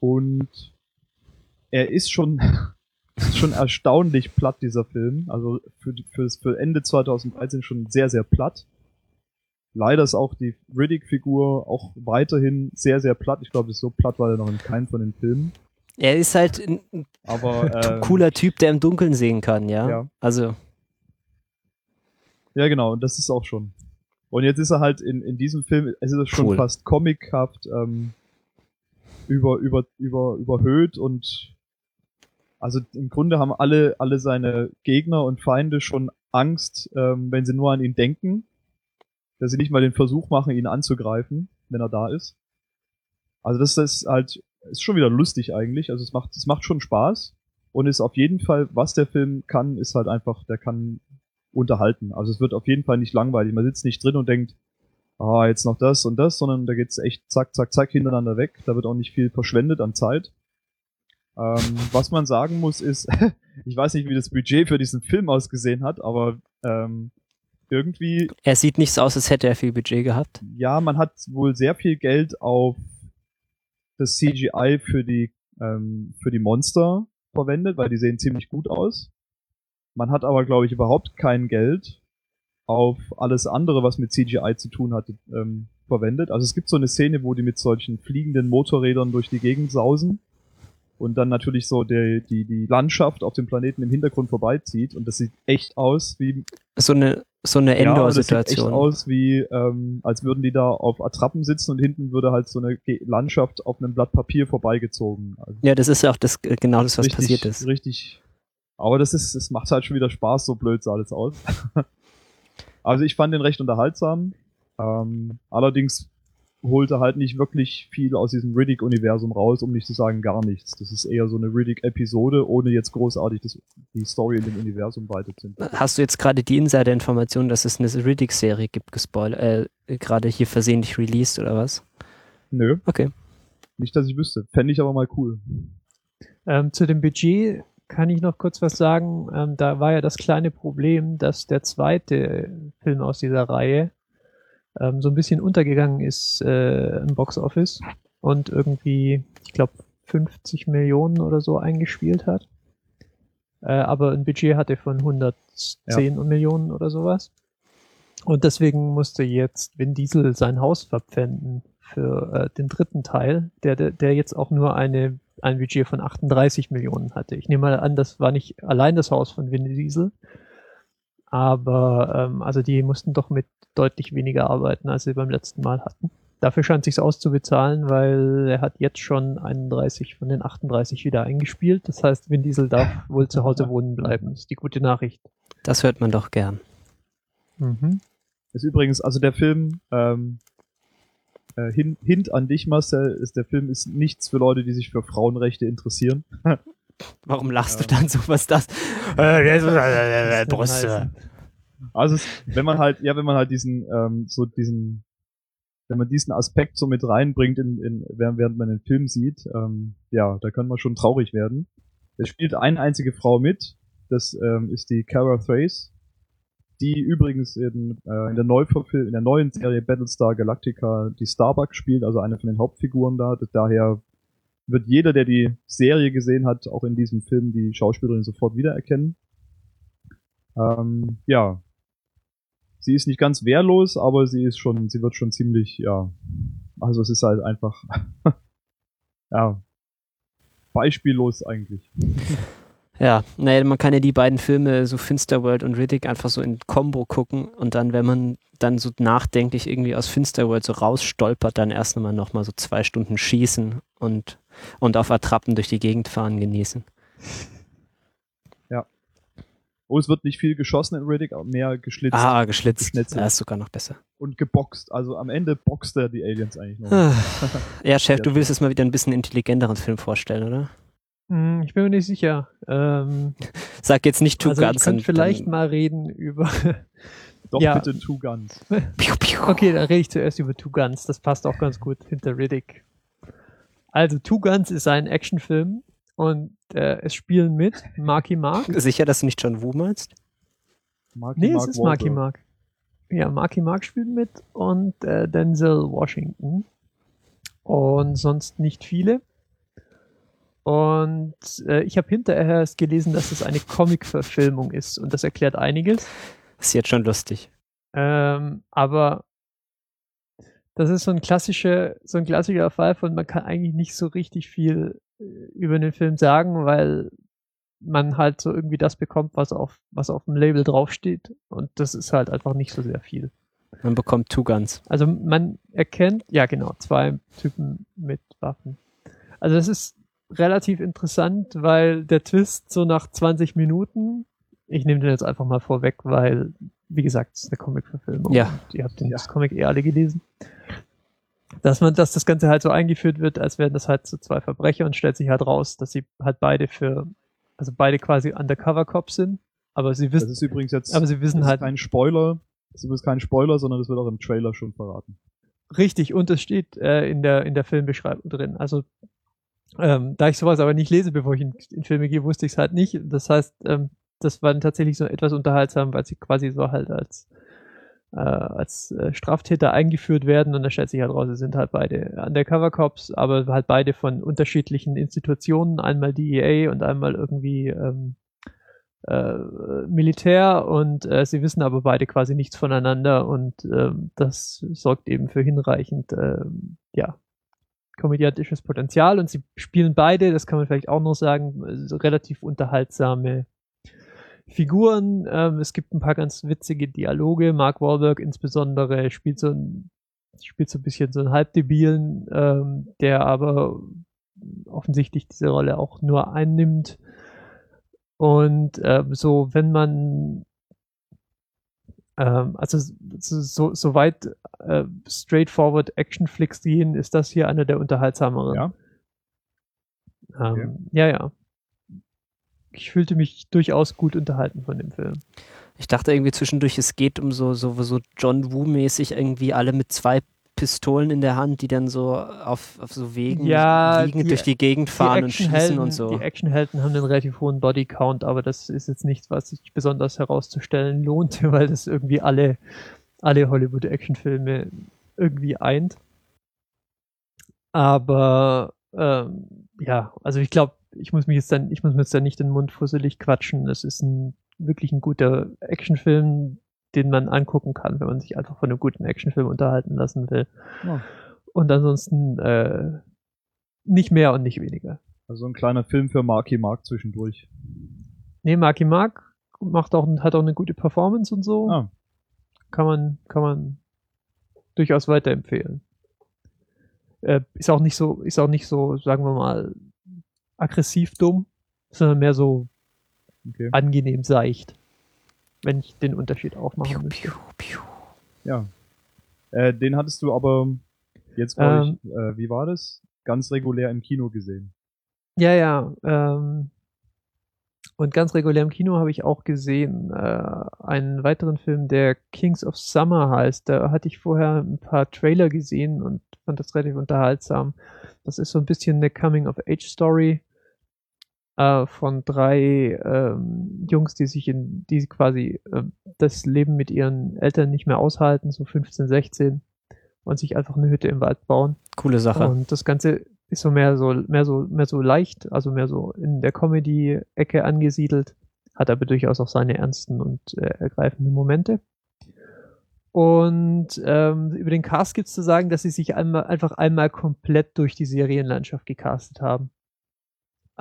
Und er ist schon, schon erstaunlich platt, dieser Film. Also für, für, für Ende 2013 schon sehr, sehr platt. Leider ist auch die Riddick-Figur auch weiterhin sehr, sehr platt. Ich glaube, so platt war er noch in keinem von den Filmen. Er ist halt ein, ein Aber ähm, cooler Typ, der im Dunkeln sehen kann, ja. Ja. Also, Ja, genau, und das ist auch schon. Und jetzt ist er halt in, in diesem Film, es ist schon Cool. fast comichaft ähm, über, über, über, überhöht und also im Grunde haben alle, alle seine Gegner und Feinde schon Angst, ähm, wenn sie nur an ihn denken, dass sie nicht mal den Versuch machen, ihn anzugreifen, wenn er da ist. Also das ist halt, ist schon wieder lustig eigentlich, also es macht, es macht schon Spaß und ist auf jeden Fall, was der Film kann, ist halt einfach, der kann unterhalten. Also es wird auf jeden Fall nicht langweilig. Man sitzt nicht drin und denkt, ah, jetzt noch das und das, sondern da geht's echt zack, zack, zack hintereinander weg. Da wird auch nicht viel verschwendet an Zeit. Ähm, was man sagen muss ist, ich weiß nicht, wie das Budget für diesen Film ausgesehen hat, aber ähm, irgendwie, Er sieht nicht so aus, als hätte er viel Budget gehabt. ja, man hat wohl sehr viel Geld auf das CGI für die ähm, für die Monster verwendet, weil die sehen ziemlich gut aus. Man hat aber, glaube ich, überhaupt kein Geld auf alles andere, was mit CGI zu tun hatte, ähm, verwendet. Also es gibt so eine Szene, wo die mit solchen fliegenden Motorrädern durch die Gegend sausen und dann natürlich so die, die, die Landschaft auf dem Planeten im Hintergrund vorbeizieht und das sieht echt aus wie So eine, so eine ja, aber das sieht echt Endor-Situation. aus wie, ähm, als würden die da auf Attrappen sitzen und hinten würde halt so eine Landschaft auf einem Blatt Papier vorbeigezogen. Also Ja, das ist ja auch das, äh, genau das, was richtig, passiert ist. Richtig. Aber das ist, es macht halt schon wieder Spaß, so blöd sah alles aus. also ich fand den recht unterhaltsam. Ähm, allerdings holte halt nicht wirklich viel aus diesem Riddick-Universum raus, um nicht zu sagen gar nichts. Das ist eher so eine Riddick-Episode, ohne jetzt großartig das, die Story in dem Universum weiterzuentwickeln. Hast du jetzt gerade die Insider-Information, dass es eine Riddick-Serie gibt, gespoilert, äh, gerade hier versehentlich released oder was? Nö. Okay. Nicht, dass ich wüsste. Fände ich aber mal cool. Ähm, zu dem Budget kann ich noch kurz was sagen. Ähm, da war ja das kleine Problem, dass der zweite Film aus dieser Reihe ähm, so ein bisschen untergegangen ist äh, im Box Office und irgendwie, ich glaube, 50 Millionen oder so eingespielt hat. Äh, aber ein Budget hatte von 110 Millionen oder sowas. Und deswegen musste jetzt Vin Diesel sein Haus verpfänden für äh, den dritten Teil, der, der, der jetzt auch nur eine, ein Budget von 38 Millionen hatte. Ich nehme mal an, das war nicht allein das Haus von Vin Diesel, aber ähm, also die mussten doch mit deutlich weniger arbeiten, als sie beim letzten Mal hatten. Dafür scheint sich's auszubezahlen, weil er hat jetzt schon 31 von den 38 wieder eingespielt. Das heißt, Vin Diesel darf wohl zu Hause wohnen bleiben. Das ist die gute Nachricht. Das hört man doch gern. Mhm. Ist übrigens, also der Film, ähm, äh, Hin Hint an dich, Marcel, ist der Film ist nichts für Leute, die sich für Frauenrechte interessieren. Warum lachst Ja. du dann so, was das? Äh, äh, äh, äh, Brüste. Also es, wenn man halt, ja, wenn man halt diesen, ähm, so diesen, wenn man diesen Aspekt so mit reinbringt, in, in, während, während man den Film sieht, ähm, ja, da kann man schon traurig werden. Es spielt eine einzige Frau mit, das ähm, ist die Cara Thrace, die übrigens in, äh, in der Neuverfil in der neuen Serie Battlestar Galactica die Starbuck spielt, also eine von den Hauptfiguren da. Daher wird jeder, der die Serie gesehen hat, auch in diesem Film die Schauspielerin sofort wiedererkennen. Ähm, ja, sie ist nicht ganz wehrlos, aber sie ist schon, sie wird schon ziemlich, ja, also es ist halt einfach, ja, beispiellos eigentlich. Ja, naja, man kann ja die beiden Filme, so Finsterworld und Riddick, einfach so in Combo gucken und dann, wenn man dann so nachdenklich irgendwie aus Finsterworld so rausstolpert, dann erst einmal nochmal so zwei Stunden schießen und, und auf Attrappen durch die Gegend fahren genießen. Oh, es wird nicht viel geschossen in Riddick, aber mehr geschlitzt Ah, geschlitzt. Das ist sogar noch besser. und geboxt. Also am Ende boxt er die Aliens eigentlich noch. Ah. Ja, Chef, du willst jetzt mal wieder ein bisschen intelligenteren Film vorstellen, oder? Hm, Ich bin mir nicht sicher. Ähm, Sag jetzt nicht Two also ich Guns. könnte und vielleicht mal reden über. Doch ja. bitte Two Guns. Piu, piu. Okay, dann rede ich zuerst über Two Guns. Das passt auch ganz gut hinter Riddick. Also Two Guns ist ein Actionfilm und äh, es spielen mit Marky Mark. Sicher, dass du nicht John Woo meinst? Marky Nee, Mark es ist Marky Wahlberg. Mark. Ja, Marky Mark spielt mit und äh, Denzel Washington. Und sonst nicht viele. Und äh, ich habe hinterher erst gelesen, dass es eine Comic-Verfilmung ist und das erklärt einiges. Ist jetzt schon lustig. Ähm, aber das ist so ein klassischer, so ein klassischer Fall von, man kann eigentlich nicht so richtig viel äh, über den Film sagen, weil man halt so irgendwie das bekommt, was auf, was auf dem Label draufsteht. Und das ist halt einfach nicht so sehr viel. Man bekommt Two Guns. Also man erkennt, ja genau, zwei Typen mit Waffen. Also das ist relativ interessant, weil der Twist so nach 20 Minuten, ich nehme den jetzt einfach mal vorweg, weil, wie gesagt, es ist eine Comic-Verfilmung. Ja. Ihr habt den Ja. das Comic eh alle gelesen. Dass man, dass das Ganze halt so eingeführt wird, als wären das halt so zwei Verbrecher und stellt sich halt raus, dass sie halt beide für, also beide quasi Undercover-Cops sind, aber sie Das wissen, ist übrigens jetzt aber sie wissen das ist halt kein Spoiler. Das ist übrigens kein Spoiler, sondern das wird auch im Trailer schon verraten. Richtig, und es steht äh, in der in der Filmbeschreibung drin. Also Ähm, da ich sowas aber nicht lese, bevor ich in, in Filme gehe, wusste ich es halt nicht. Das heißt, ähm, das war dann tatsächlich so etwas unterhaltsam, weil sie quasi so halt als äh, als äh, Straftäter eingeführt werden und da stellt sich halt raus, sie sind halt beide Undercover Cops, aber halt beide von unterschiedlichen Institutionen, einmal DEA und einmal irgendwie ähm, äh, Militär und äh, sie wissen aber beide quasi nichts voneinander und ähm, das sorgt eben für hinreichend ähm, ja komödiantisches Potenzial und sie spielen beide, das kann man vielleicht auch noch sagen, relativ unterhaltsame Figuren. Ähm, es gibt ein paar ganz witzige Dialoge. Mark Wahlberg insbesondere spielt so ein, spielt so ein bisschen so einen Halbdebilen, ähm, der aber offensichtlich diese Rolle auch nur einnimmt. Und äh, so, wenn man ähm, also so, so weit äh, straightforward Action-Flicks gehen, ist das hier einer der unterhaltsameren. Ja. Ähm, Okay. Ja, ja. Ich fühlte mich durchaus gut unterhalten von dem Film. Ich dachte irgendwie zwischendurch, es geht um so, so, so John Woo-mäßig irgendwie alle mit zwei Pistolen in der Hand, die dann so auf, auf so Wegen Ja, liegen, die- durch die Gegend fahren und schießen und so. Die Actionhelden haben einen relativ hohen Bodycount, aber das ist jetzt nichts, was sich besonders herauszustellen lohnte, weil das irgendwie alle, alle Hollywood-Actionfilme irgendwie eint. Aber ähm, ja, also ich glaube, ich muss mich jetzt dann, ich muss mir jetzt dann nicht den Mund fusselig quatschen. Es ist ein wirklich ein guter Actionfilm, den man angucken kann, wenn man sich einfach von einem guten Actionfilm unterhalten lassen will. Ja. Und ansonsten äh, nicht mehr und nicht weniger. Also ein kleiner Film für Marky Mark zwischendurch. Nee, Marky Mark macht auch, hat auch eine gute Performance und so. Ah, Kann man, kann man durchaus weiterempfehlen. Äh, ist auch nicht so, ist auch nicht so, sagen wir mal, aggressiv dumm, sondern mehr so okay. angenehm seicht. Wenn ich den Unterschied aufmachen Piu, müsste. piu, piu. Ja. Äh, den hattest du aber jetzt, glaube Ähm. ich, äh, wie war das? Ganz regulär im Kino gesehen. Ja, ja. Ähm, und ganz regulär im Kino habe ich auch gesehen äh, einen weiteren Film, der Kings of Summer heißt. Da hatte ich vorher ein paar Trailer gesehen und fand das relativ unterhaltsam. Das ist so ein bisschen eine Coming-of-Age-Story äh, von drei ähm, Jungs, die sich in, die quasi äh, das Leben mit ihren Eltern nicht mehr aushalten, so 15, 16 und sich einfach eine Hütte im Wald bauen. Coole Sache. Und das Ganze ist so mehr so, mehr so, mehr so leicht, also mehr so in der Comedy-Ecke angesiedelt, hat aber durchaus auch seine ernsten und äh, ergreifenden Momente. Und ähm, über den Cast gibt's zu sagen, dass sie sich einmal, einfach einmal komplett durch die Serienlandschaft gecastet haben.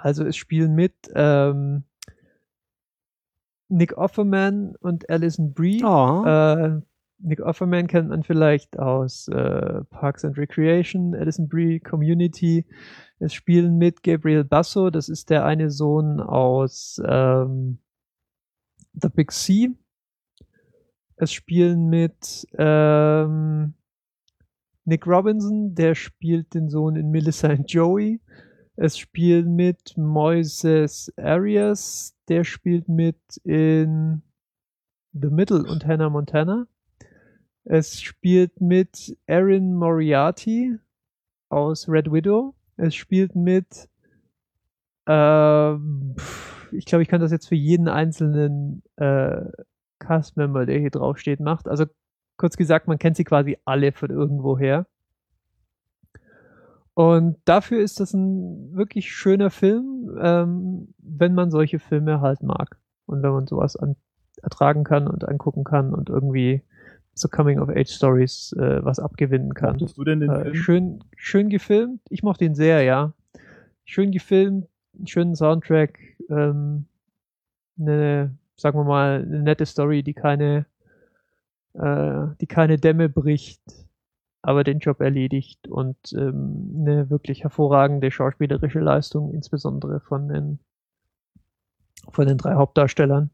Also es spielen mit ähm, Nick Offerman und Alison Brie. oh, Äh, Nick Offerman kennt man vielleicht aus äh, Parks and Recreation, Alison Brie, Community. Es spielen mit Gabriel Basso, das ist der eine Sohn aus ähm, The Big C. Es spielen mit ähm, Nick Robinson, der spielt den Sohn in Melissa and Joey. Es spielen mit Moises Arias, der spielt mit in The Middle und Hannah Montana. Es spielt mit Erin Moriarty aus Red Widow. Es spielt mit, pff, ich glaube, ich kann das jetzt für jeden einzelnen äh, Cast-Member, der hier draufsteht, macht. Also kurz gesagt, man kennt sie quasi alle von irgendwoher. Und dafür ist das ein wirklich schöner Film, ähm, wenn man solche Filme halt mag. Und wenn man sowas an, ertragen kann und angucken kann und irgendwie so Coming-of-Age-Stories äh, was abgewinnen kann. Mochtest du denn den Äh, Film? schön, schön gefilmt. Ich mochte ihn sehr, ja. Schön gefilmt, einen schönen Soundtrack, ähm, eine, sagen wir mal, eine nette Story, die keine, äh, die keine Dämme bricht, aber den Job erledigt und ähm, eine wirklich hervorragende schauspielerische Leistung, insbesondere von den, von den drei Hauptdarstellern.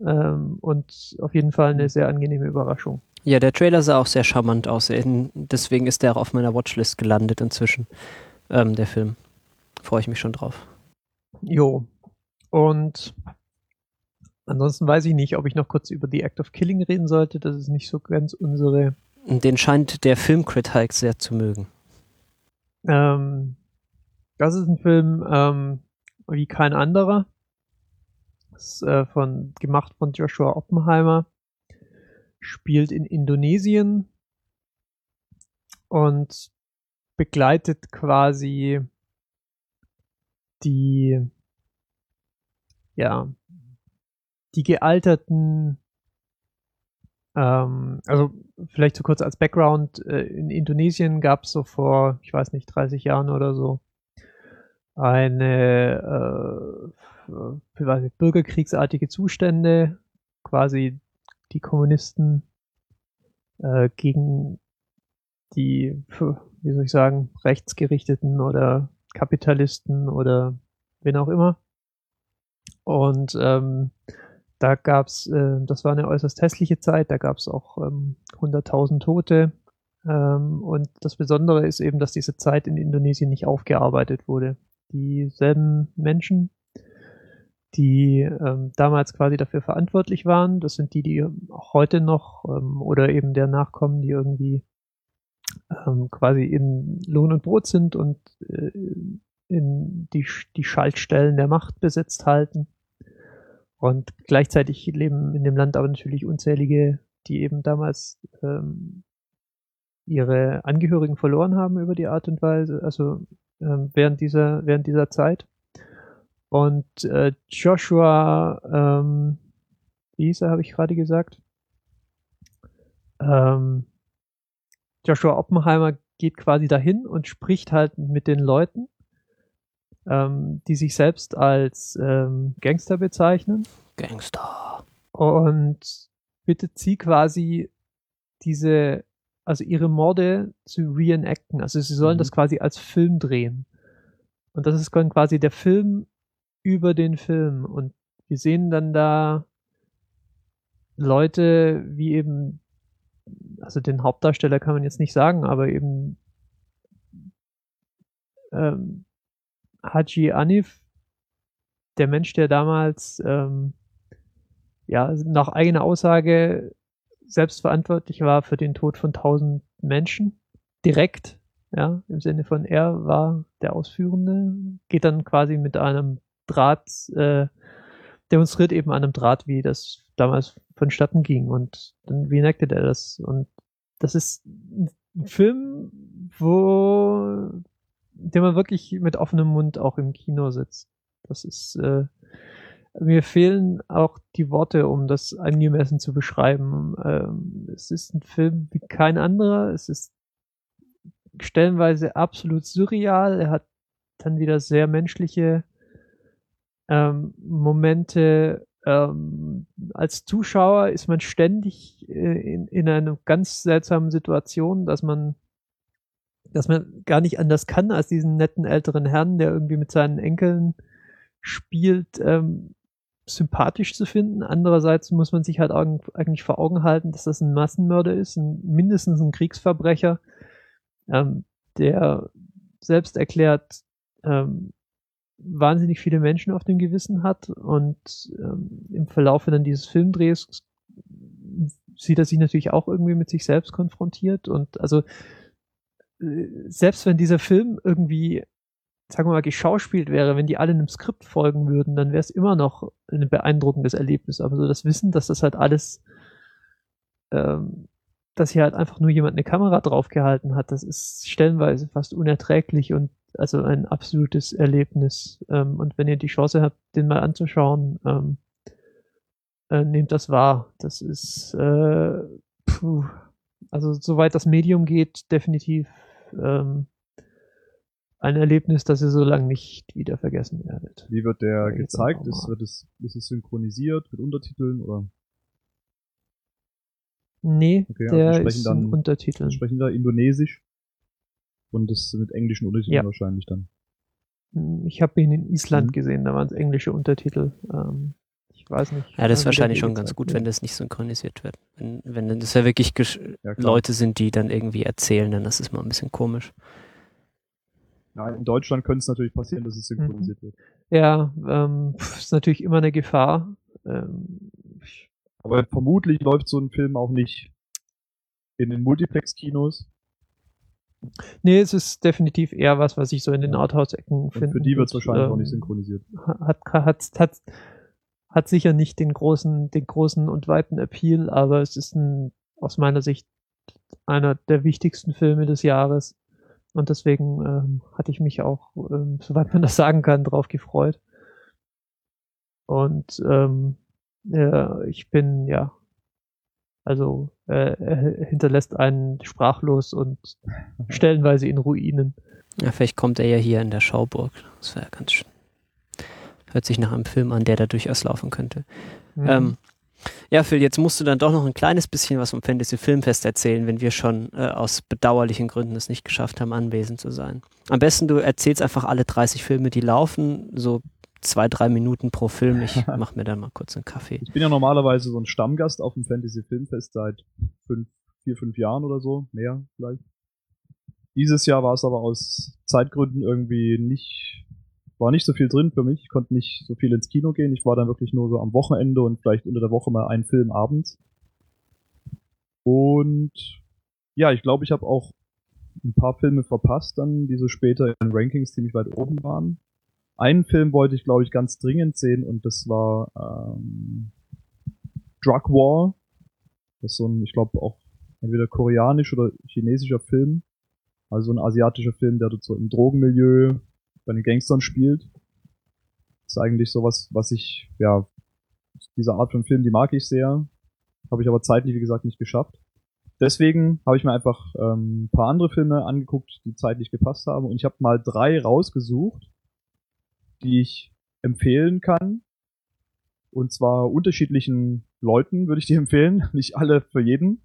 Ähm, und auf jeden Fall eine sehr angenehme Überraschung. ja, der Trailer sah auch sehr charmant aus. Deswegen ist der auch auf meiner Watchlist gelandet inzwischen. Ähm, der Film. Freue ich mich schon drauf. Jo. Und ansonsten weiß ich nicht, ob ich noch kurz über The Act of Killing reden sollte. Das ist nicht so ganz unsere. Und Den scheint der Filmcrit Hulk sehr zu mögen. Ähm, das ist ein Film ähm, wie kein anderer. Das ist äh, von, gemacht von Joshua Oppenheimer. Spielt in Indonesien und begleitet quasi die, ja, die gealterten, ähm, also vielleicht so kurz als Background, äh, in Indonesien gab es so vor, ich weiß nicht, 30 Jahren oder so, eine äh, bürgerkriegsartige Zustände, quasi die Kommunisten äh, gegen die, wie soll ich sagen, rechtsgerichteten oder Kapitalisten oder wen auch immer. Und ähm, da gab's, äh, das war eine äußerst hässliche Zeit, da gab's auch ähm, 100.000 Tote. Ähm, und das Besondere ist eben, dass diese Zeit in Indonesien nicht aufgearbeitet wurde. Dieselben Menschen, die ähm, damals quasi dafür verantwortlich waren, das sind die, die auch heute noch ähm, oder eben der Nachkommen, die irgendwie ähm, quasi in Lohn und Brot sind und äh, in die, die Schaltstellen der Macht besetzt halten. Und gleichzeitig leben in dem Land aber natürlich unzählige, die eben damals ähm, ihre Angehörigen verloren haben über die Art und Weise, also ähm, während dieser während dieser Zeit. Und äh, Joshua, ähm, wie hieß er, habe ich gerade gesagt? Ähm, Joshua Oppenheimer geht quasi dahin und spricht halt mit den Leuten, ähm, die sich selbst als ähm, Gangster bezeichnen. Gangster. Und bittet sie quasi diese, also ihre Morde zu reenacten. Also sie sollen mhm. das quasi als Film drehen. Und das ist dann quasi der Film über den Film. Und wir sehen dann da Leute wie eben also den Hauptdarsteller kann man jetzt nicht sagen, aber eben ähm, Haji Anif, der Mensch, der damals ähm, ja nach eigener Aussage selbstverantwortlich war für den Tod von tausend Menschen, direkt, ja, im Sinne von er war der Ausführende, geht dann quasi mit einem Draht, äh, demonstriert eben an einem Draht, wie das damals vonstatten ging. Und dann reenacted er das. Und das ist ein Film, wo der man wirklich mit offenem Mund auch im Kino sitzt. Das ist äh, mir fehlen auch die Worte, um das angemessen zu beschreiben. Ähm, es ist ein Film wie kein anderer. Es ist stellenweise absolut surreal. Er hat dann wieder sehr menschliche ähm, Momente, ähm, als Zuschauer ist man ständig äh, in, in einer ganz seltsamen Situation, dass man dass man gar nicht anders kann, als diesen netten älteren Herrn, der irgendwie mit seinen Enkeln spielt, ähm, sympathisch zu finden. Andererseits muss man sich halt eigentlich vor Augen halten, dass das ein Massenmörder ist, ein, mindestens ein Kriegsverbrecher, ähm, der selbst erklärt ähm, wahnsinnig viele Menschen auf dem Gewissen hat und ähm, im Verlauf dann dieses Filmdrehs sieht er sich natürlich auch irgendwie mit sich selbst konfrontiert und also selbst wenn dieser Film irgendwie sagen wir mal geschauspielt wäre, wenn die alle einem Skript folgen würden, dann wäre es immer noch ein beeindruckendes Erlebnis. Aber so das Wissen, dass das halt alles ähm, dass hier halt einfach nur jemand eine Kamera draufgehalten hat, das ist stellenweise fast unerträglich und also ein absolutes Erlebnis. Ähm, und wenn ihr die Chance habt, den mal anzuschauen, ähm, äh, nehmt das wahr. Das ist, äh, puh, also soweit das Medium geht, definitiv ähm, ein Erlebnis, das ihr so lange nicht wieder vergessen werdet. Wie wird der gezeigt? Ist, wird es, ist es synchronisiert mit Untertiteln oder? Nee, okay, der also ist dann, Untertiteln. Sprechen da Indonesisch? Und das mit englischen Untertiteln ja. wahrscheinlich dann. Hm, ich habe ihn in Island mhm. gesehen, da waren es englische Untertitel. Ähm, ich weiß nicht. Ja, das ist wahrscheinlich schon ganz gut, wenn das nicht synchronisiert wird. Wenn, wenn das ja wirklich ja, Leute sind, die dann irgendwie erzählen, dann ist es mal ein bisschen komisch. Ja, in Deutschland könnte es natürlich passieren, dass es synchronisiert mhm. wird. Ja, ähm, ist natürlich immer eine Gefahr. Ähm, aber vermutlich läuft so ein Film auch nicht in den Multiplex-Kinos, Nee, es ist definitiv eher was, was ich so in den Arthouse-Ecken finde. Für die wird es wahrscheinlich ähm, auch nicht synchronisiert. Hat, hat, hat, hat sicher nicht den großen, den großen und weiten Appeal, aber es ist ein, aus meiner Sicht einer der wichtigsten Filme des Jahres. Und deswegen ähm, hatte ich mich auch, ähm, soweit man das sagen kann, drauf gefreut. Und ähm, ja, ich bin, ja, also äh, er hinterlässt einen sprachlos und stellenweise in Ruinen. Ja, vielleicht kommt er ja hier in der Schauburg. Das wäre ganz schön. Hört sich nach einem Film an, der da durchaus laufen könnte. Mhm. Ähm, ja, Phil, jetzt musst du dann doch noch ein kleines bisschen was vom Fantasy Filmfest erzählen, wenn wir schon äh, aus bedauerlichen Gründen es nicht geschafft haben, anwesend zu sein. Am besten du erzählst einfach alle 30 Filme, die laufen, so zwei, drei Minuten pro Film. Ich mach mir dann mal kurz einen Kaffee. Ich bin ja normalerweise so ein Stammgast auf dem Fantasy Filmfest seit fünf, vier, fünf Jahren oder so, mehr vielleicht. Dieses Jahr war es aber aus Zeitgründen irgendwie nicht, war nicht so viel drin für mich. Ich konnte nicht so viel ins Kino gehen. Ich war dann wirklich nur so am Wochenende und vielleicht unter der Woche mal einen Film abends. Und ja, ich glaube, ich habe auch ein paar Filme verpasst dann, die so später in den Rankings ziemlich weit oben waren. Einen Film wollte ich, glaube ich, ganz dringend sehen und das war ähm, Drug War. Das ist so ein, ich glaube, auch entweder koreanisch oder chinesischer Film. Also ein asiatischer Film, der dort so im Drogenmilieu bei den Gangstern spielt. Ist eigentlich sowas, was ich, ja, diese Art von Film, die mag ich sehr. Habe ich aber zeitlich, wie gesagt, nicht geschafft. Deswegen habe ich mir einfach ähm, ein paar andere Filme angeguckt, die zeitlich gepasst haben. Und ich habe mal drei rausgesucht, die ich empfehlen kann. Und zwar unterschiedlichen Leuten würde ich die empfehlen, nicht alle für jeden.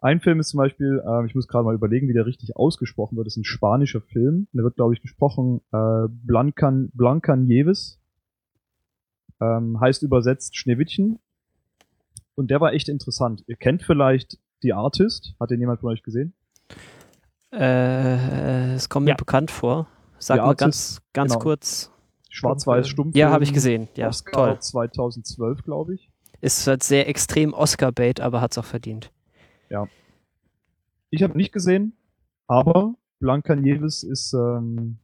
Ein Film ist zum Beispiel, äh, ich muss gerade mal überlegen, wie der richtig ausgesprochen wird, das ist ein spanischer Film. Der wird, glaube ich, gesprochen äh, Blancan, Blancanieves. Ähm, heißt übersetzt Schneewittchen. Und der war echt interessant. Ihr kennt vielleicht The Artist. Hat den jemand von euch gesehen? Äh, es kommt mir Ja. bekannt vor. Sag Die mal Artist, ganz, ganz genau. kurz. Schwarz-Weiß Stummfilm. Ja, habe ich gesehen. Ja, Oscar toll. 2012, glaube ich. Ist halt sehr extrem Oscar-Bait, aber hat's auch verdient. Ich habe nicht gesehen, aber Blancanieves ist ähm,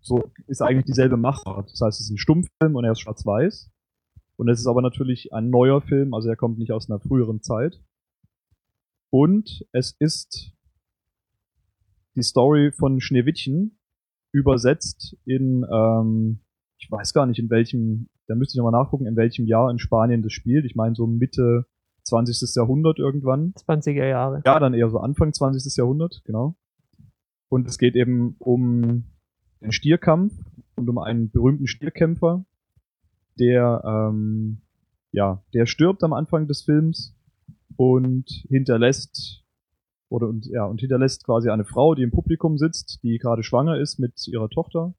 so ist eigentlich dieselbe Machart. Das heißt, es ist ein Stummfilm und er ist schwarz-weiß. Und es ist aber natürlich ein neuer Film, also er kommt nicht aus einer früheren Zeit. Und es ist die Story von Schneewittchen übersetzt in, ähm, ich weiß gar nicht in welchem, da müsste ich nochmal nachgucken, in welchem Jahr in Spanien das spielt. Ich meine so Mitte 20. Jahrhundert irgendwann. 20er Jahre. Ja, dann eher so Anfang 20. Jahrhundert, genau. Und es geht eben um den Stierkampf und um einen berühmten Stierkämpfer, der ähm, ja, der stirbt am Anfang des Films und hinterlässt oder und ja und hinterlässt quasi eine Frau, die im Publikum sitzt, die gerade schwanger ist mit ihrer Tochter.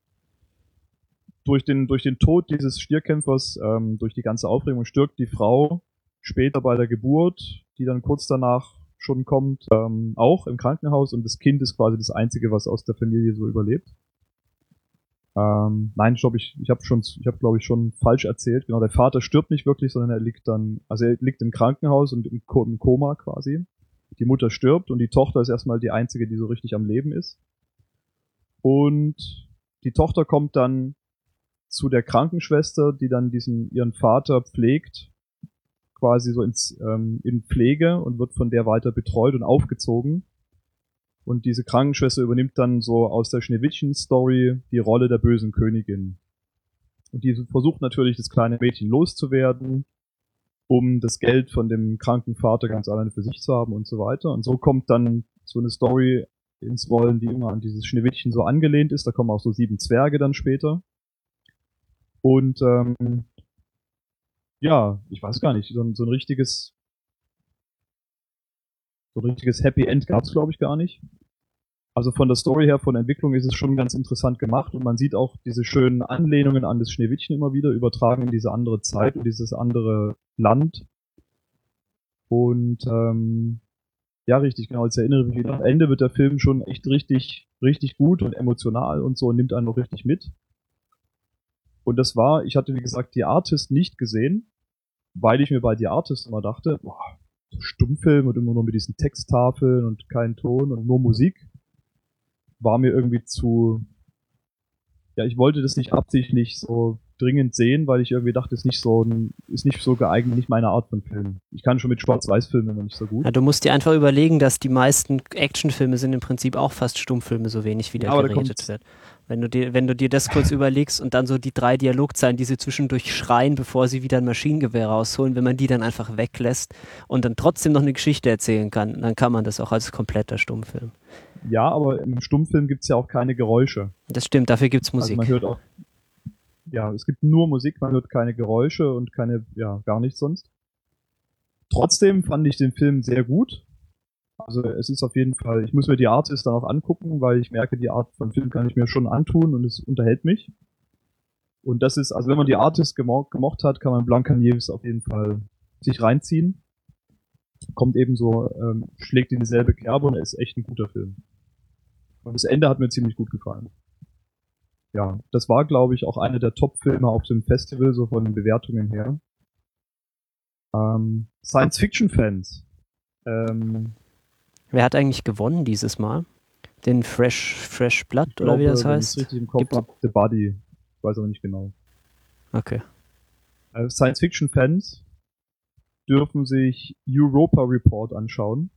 Durch den durch den Tod dieses Stierkämpfers, ähm, durch die ganze Aufregung stirbt die Frau später bei der Geburt, die dann kurz danach schon kommt, ähm, auch im Krankenhaus und das Kind ist quasi das Einzige, was aus der Familie so überlebt. Ähm, nein, ich glaube, ich, ich habe schon, ich habe glaube ich schon falsch erzählt. Genau, der Vater stirbt nicht wirklich, sondern er liegt dann, also er liegt im Krankenhaus und im, im Koma quasi. Die Mutter stirbt und die Tochter ist erstmal die einzige, die so richtig am Leben ist. Und die Tochter kommt dann zu der Krankenschwester, die dann diesen ihren Vater pflegt, quasi so ins ähm, in Pflege und wird von der weiter betreut und aufgezogen. Und diese Krankenschwester übernimmt dann so aus der Schneewittchen-Story die Rolle der bösen Königin. Und die versucht natürlich, das kleine Mädchen loszuwerden, um das Geld von dem kranken Vater ganz alleine für sich zu haben und so weiter. Und so kommt dann so eine Story ins Rollen, die immer an dieses Schneewittchen so angelehnt ist. Da kommen auch so sieben Zwerge dann später. Und ähm, ja, ich weiß gar nicht, so ein, so ein richtiges so ein richtiges Happy End gab's glaube ich gar nicht. Also von der Story her, von der Entwicklung ist es schon ganz interessant gemacht und man sieht auch diese schönen Anlehnungen an das Schneewittchen immer wieder übertragen in diese andere Zeit und dieses andere Land. Und ähm, ja, richtig, genau. Jetzt erinnere ich mich wieder. Am Ende wird der Film schon echt richtig, richtig gut und emotional und so und nimmt einen noch richtig mit. Und das war, ich hatte wie gesagt die Artist nicht gesehen, weil ich mir bei The Artist immer dachte, boah, so Stummfilm und immer nur mit diesen Texttafeln und kein Ton und nur Musik. war mir irgendwie zu, ja, ich wollte das nicht absichtlich so dringend sehen, weil ich irgendwie dachte, ist nicht so ein, ist nicht so geeignet, nicht meine Art von Film. Ich kann schon mit Schwarz-Weiß-Filmen immer nicht so gut. Ja, du musst dir einfach überlegen, dass die meisten Actionfilme sind im Prinzip auch fast Stummfilme, so wenig wie der da geredet wird. Wenn du, dir, wenn du dir das kurz überlegst und dann so die drei Dialogzeilen, die sie zwischendurch schreien, bevor sie wieder ein Maschinengewehr rausholen, wenn man die dann einfach weglässt und dann trotzdem noch eine Geschichte erzählen kann, dann kann man das auch als kompletter Stummfilm. Ja, aber im Stummfilm gibt's ja auch keine Geräusche. Das stimmt, dafür gibt's Musik. Also man hört auch, ja, es gibt nur Musik, man hört keine Geräusche und keine, ja, gar nichts sonst. Trotzdem fand ich den Film sehr gut. Also es ist auf jeden Fall, ich muss mir die Artist dann auch angucken, weil ich merke, die Art von Film kann ich mir schon antun und es unterhält mich. Und das ist, also wenn man die Artist gemo gemocht hat, kann man Blancanieves auf jeden Fall sich reinziehen. Kommt eben so, ähm, schlägt in dieselbe Kerbe und ist echt ein guter Film. Und das Ende hat mir ziemlich gut gefallen ja, das war, glaube ich, auch einer der Top-Filme auf dem Festival, so von den Bewertungen her. Ähm, Science-Fiction-Fans. Ähm, Wer hat eigentlich gewonnen dieses Mal? Den Fresh, Fresh Blood ich oder wie das heißt? richtig im Kopf hab, The Body. Ich weiß aber nicht genau. Okay. Äh, Science-Fiction-Fans dürfen sich Europa Report anschauen.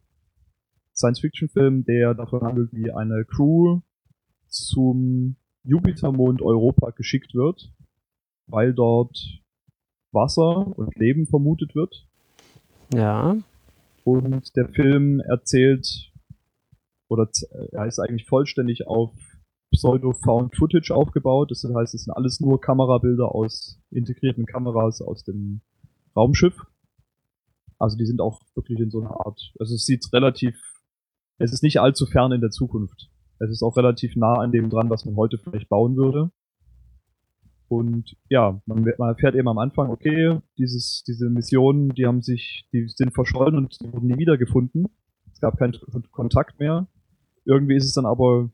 Science-Fiction-Film, der davon handelt, wie eine Crew zum Jupitermond Europa geschickt wird, weil dort Wasser und Leben vermutet wird. Ja. Und der Film erzählt, oder z- er ist eigentlich vollständig auf Pseudo-Found-Footage aufgebaut. Das heißt, es sind alles nur Kamerabilder aus integrierten Kameras aus dem Raumschiff. Also die sind auch wirklich in so einer Art, also es sieht relativ, es ist nicht allzu fern in der Zukunft. Es ist auch relativ nah an dem dran, was man heute vielleicht bauen würde. Und ja, man, man erfährt eben am Anfang, okay, dieses, diese Missionen, die haben sich, die sind verschollen und wurden nie wiedergefunden. Es gab keinen Kon- Kontakt mehr. Irgendwie ist es dann aber,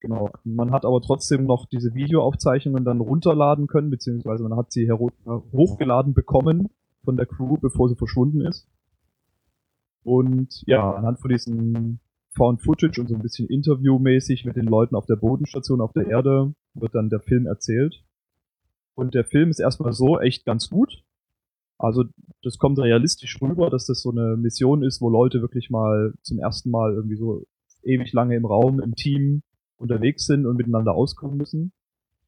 genau, man hat aber trotzdem noch diese Videoaufzeichnungen dann runterladen können, beziehungsweise man hat sie hochgeladen bekommen von der Crew, bevor sie verschwunden ist. Und ja, anhand von diesen Found Footage und so ein bisschen interviewmäßig mit den Leuten auf der Bodenstation auf der Erde wird dann der Film erzählt. Und der Film ist erstmal so echt ganz gut. Also das kommt realistisch rüber, dass das so eine Mission ist, wo Leute wirklich mal zum ersten Mal irgendwie so ewig lange im Raum, im Team unterwegs sind und miteinander auskommen müssen.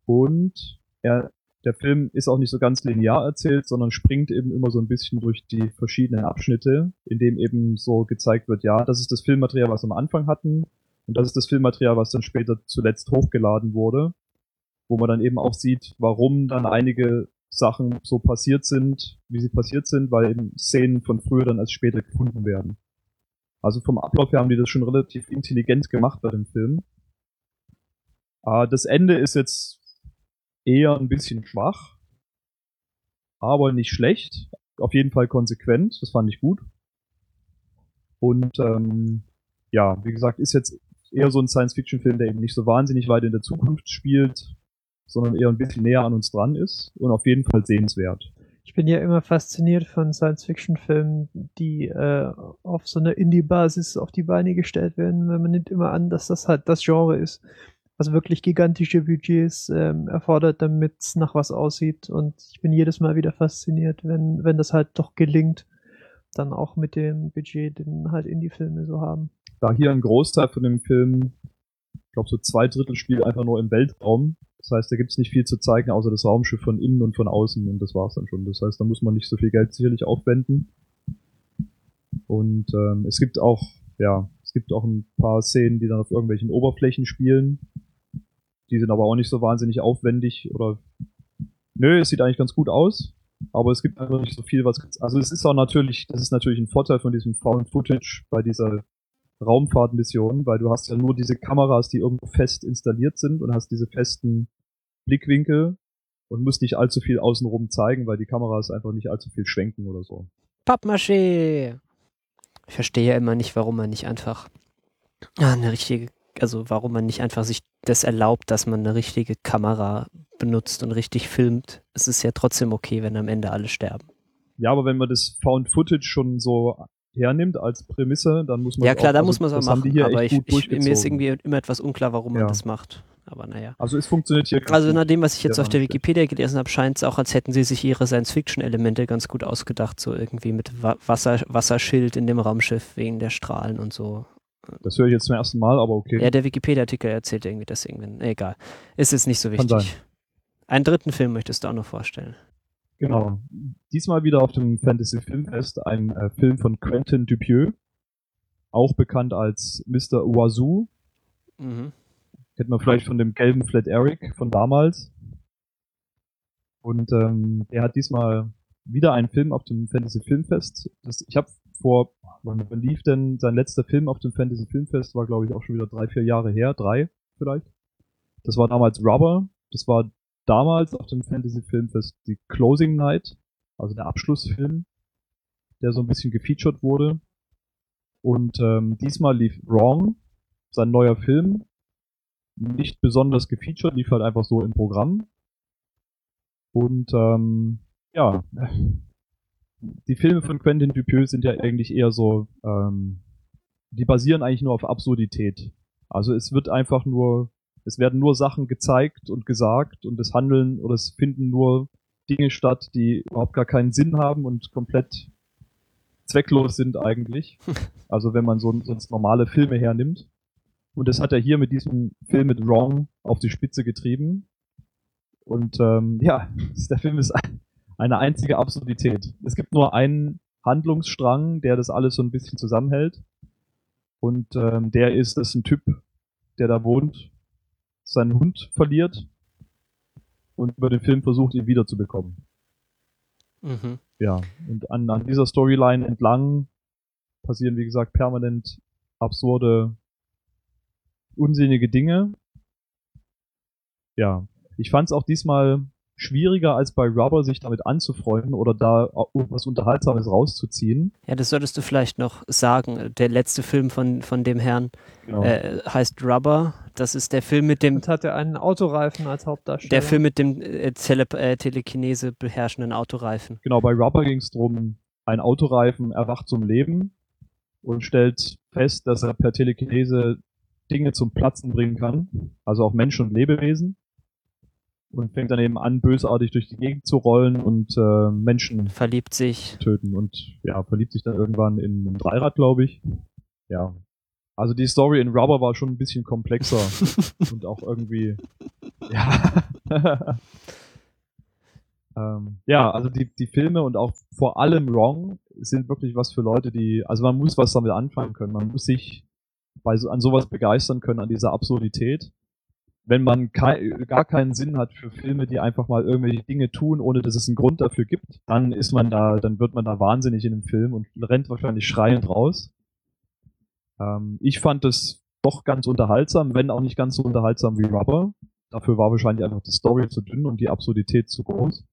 Und er, der Film ist auch nicht so ganz linear erzählt, sondern springt eben immer so ein bisschen durch die verschiedenen Abschnitte, in dem eben so gezeigt wird, ja, das ist das Filmmaterial, was wir am Anfang hatten, und das ist das Filmmaterial, was dann später zuletzt hochgeladen wurde, wo man dann eben auch sieht, warum dann einige Sachen so passiert sind, wie sie passiert sind, weil eben Szenen von früher dann als später gefunden werden. Also vom Ablauf her haben die das schon relativ intelligent gemacht bei dem Film. Ah, das Ende ist jetzt eher ein bisschen schwach, aber nicht schlecht. Auf jeden Fall konsequent, das fand ich gut. Und ähm, ja, wie gesagt, ist jetzt eher so ein Science-Fiction-Film, der eben nicht so wahnsinnig weit in der Zukunft spielt, sondern eher ein bisschen näher an uns dran ist und auf jeden Fall sehenswert. Ich bin ja immer fasziniert von Science-Fiction-Filmen, die äh, auf so einer Indie-Basis auf die Beine gestellt werden, weil man nimmt immer an, dass das halt das Genre ist, was wirklich gigantische Budgets ähm, erfordert, damit es nach was aussieht. Und ich bin jedes Mal wieder fasziniert, wenn, wenn das halt doch gelingt, dann auch mit dem Budget, den halt Indie-Filme so haben. Da hier ein Großteil von dem Film, ich glaube so zwei Drittel spielt einfach nur im Weltraum. Das heißt, da gibt's nicht viel zu zeigen, außer das Raumschiff von innen und von außen und das war's dann schon. Das heißt, da muss man nicht so viel Geld sicherlich aufwenden. Und ähm, es gibt auch, ja, es gibt auch ein paar Szenen, die dann auf irgendwelchen Oberflächen spielen. Die sind aber auch nicht so wahnsinnig aufwendig oder nö, es sieht eigentlich ganz gut aus. Aber es gibt einfach nicht so viel, was. Also es ist auch natürlich, das ist natürlich ein Vorteil von diesem Found Footage bei dieser Raumfahrtmission, weil du hast ja nur diese Kameras, die irgendwo fest installiert sind und hast diese festen Blickwinkel und musst nicht allzu viel außenrum zeigen, weil die Kameras einfach nicht allzu viel schwenken oder so. Pappmaché. Ich verstehe ja immer nicht, warum man nicht einfach ah, eine richtige, also warum man nicht einfach sich das erlaubt, dass man eine richtige Kamera benutzt und richtig filmt. Es ist ja trotzdem okay, wenn am Ende alle sterben. Ja, aber wenn man das Found Footage schon so hernimmt als Prämisse, dann muss man Ja klar, da also muss man es auch machen, aber ich, ich, mir ist irgendwie immer etwas unklar, warum man Ja. das macht. Aber naja. Also es funktioniert hier ganz Also nach dem, was ich jetzt auf der Wikipedia gelesen habe, scheint es auch, als hätten sie sich ihre Science-Fiction-Elemente ganz gut ausgedacht, so irgendwie mit Wa Wasser, Wasserschild in dem Raumschiff wegen der Strahlen und so. Das höre ich jetzt zum ersten Mal, aber okay. Ja, der Wikipedia-Artikel erzählt irgendwie das irgendwie. Egal. Ist jetzt nicht so Kann wichtig. Einen dritten Film möchtest du auch noch vorstellen. Genau. Diesmal wieder auf dem Fantasy Filmfest ein äh, Film von Quentin Dupieux, auch bekannt als Mr. Oiseau. Mhm. Kennt man vielleicht von dem gelben Flat Eric von damals. Und ähm, er hat diesmal wieder einen Film auf dem Fantasy Filmfest. Das, ich habe vor, wann, lief denn sein letzter Film auf dem Fantasy Filmfest? War glaube ich auch schon wieder drei, vier Jahre her, drei vielleicht. Das war damals Rubber. Das war damals auf dem Fantasy Filmfest die Closing Night, also der Abschlussfilm, der so ein bisschen gefeatured wurde. Und ähm, diesmal lief Wrong, sein neuer Film, nicht besonders gefeatured, lief halt einfach so im Programm. Und ähm, ja, die Filme von Quentin Dupieux sind ja eigentlich eher so, ähm, die basieren eigentlich nur auf Absurdität. Also es wird einfach nur, es werden nur Sachen gezeigt und gesagt und es handeln oder es finden nur Dinge statt, die überhaupt gar keinen Sinn haben und komplett zwecklos sind eigentlich. Also wenn man so sonst normale Filme hernimmt. Und das hat er hier mit diesem Film mit Wrong auf die Spitze getrieben. Und ähm, ja, der Film ist ein- eine einzige Absurdität. Es gibt nur einen Handlungsstrang, der das alles so ein bisschen zusammenhält. Und ähm, der ist, dass ein Typ, der da wohnt, seinen Hund verliert und über den Film versucht, ihn wiederzubekommen. Mhm. Ja, und an, an dieser Storyline entlang passieren, wie gesagt, permanent absurde, unsinnige Dinge. Ja, ich fand es auch diesmal schwieriger als bei Rubber, sich damit anzufreunden oder da was Unterhaltsames rauszuziehen. Ja, das solltest du vielleicht noch sagen. Der letzte Film von, von dem Herrn Genau. äh, heißt Rubber. Das ist der Film mit dem Und hatte einen Autoreifen als Hauptdarsteller. der Film mit dem äh, Tele äh, Telekinese beherrschenden Autoreifen. Genau, bei Rubber ging es darum, ein Autoreifen erwacht zum Leben und stellt fest, dass er per Telekinese Dinge zum Platzen bringen kann, also auch Menschen und Lebewesen. Und fängt dann eben an, bösartig durch die Gegend zu rollen und äh, Menschen Verliebt sich. töten und ja, verliebt sich dann irgendwann in ein Dreirad, glaube ich. Ja. Also die Story in Rubber war schon ein bisschen komplexer und auch irgendwie ja. ähm, ja, also die, die Filme und auch vor allem Wrong sind wirklich was für Leute, die, also man muss was damit anfangen können. Man muss sich bei so, an sowas begeistern können, an dieser Absurdität. Wenn man kei gar keinen Sinn hat für Filme, die einfach mal irgendwelche Dinge tun, ohne dass es einen Grund dafür gibt, dann ist man da, dann wird man da wahnsinnig in dem Film und rennt wahrscheinlich schreiend raus. Ähm, ich fand das doch ganz unterhaltsam, wenn auch nicht ganz so unterhaltsam wie Rubber. Dafür war wahrscheinlich einfach die Story zu dünn und die Absurdität zu groß.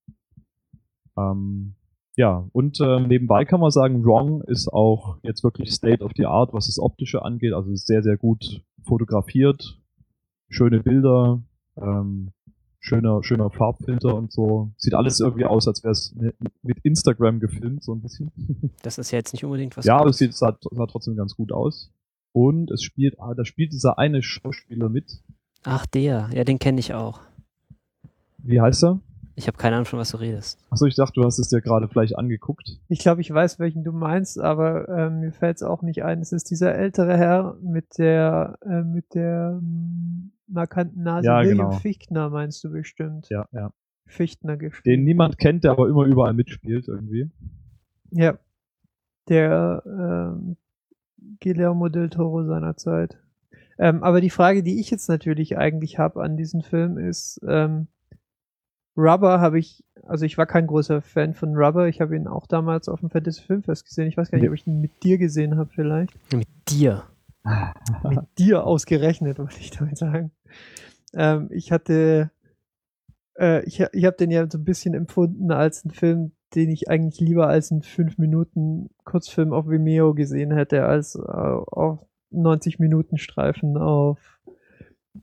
Ähm, ja, und ähm, nebenbei kann man sagen, Wrong ist auch jetzt wirklich State of the Art, was das Optische angeht. Also sehr, sehr gut fotografiert, schöne Bilder, ähm, schöner, schöner Farbfilter und so. Sieht alles irgendwie aus, als wäre es mit Instagram gefilmt, so ein bisschen. Das ist ja jetzt nicht unbedingt was. ja, aber es sieht, sah, sah trotzdem ganz gut aus. Und es spielt, ah, da spielt dieser eine Schauspieler mit. Ach, der. Ja, den kenne ich auch. Wie heißt er? Ich habe keine Ahnung, von was du redest. Achso, ich dachte, du hast es dir gerade vielleicht angeguckt. Ich glaube, ich weiß, welchen du meinst, aber ähm, mir fällt es auch nicht ein. Es ist dieser ältere Herr mit der äh, mit der ähm, markanten Nase. Ja, William genau. Fichtner meinst du bestimmt. Ja, ja. Fichtner gespielt. Den niemand kennt, der aber immer überall mitspielt irgendwie. Ja. Der ähm, Guillermo del Toro seiner Zeit. Ähm, aber die Frage, die ich jetzt natürlich eigentlich habe an diesem Film ist, ähm, Rubber habe ich, also ich war kein großer Fan von Rubber, ich habe ihn auch damals auf dem Fantasy Filmfest gesehen. Ich weiß gar nicht, ob ich ihn mit dir gesehen habe vielleicht. Mit dir. Mit dir ausgerechnet, wollte ich damit sagen. Ähm, ich hatte, äh, ich, ich habe den ja so ein bisschen empfunden als einen Film, den ich eigentlich lieber als einen 5 Minuten Kurzfilm auf Vimeo gesehen hätte, als äh, auf 90 Minuten Streifen auf,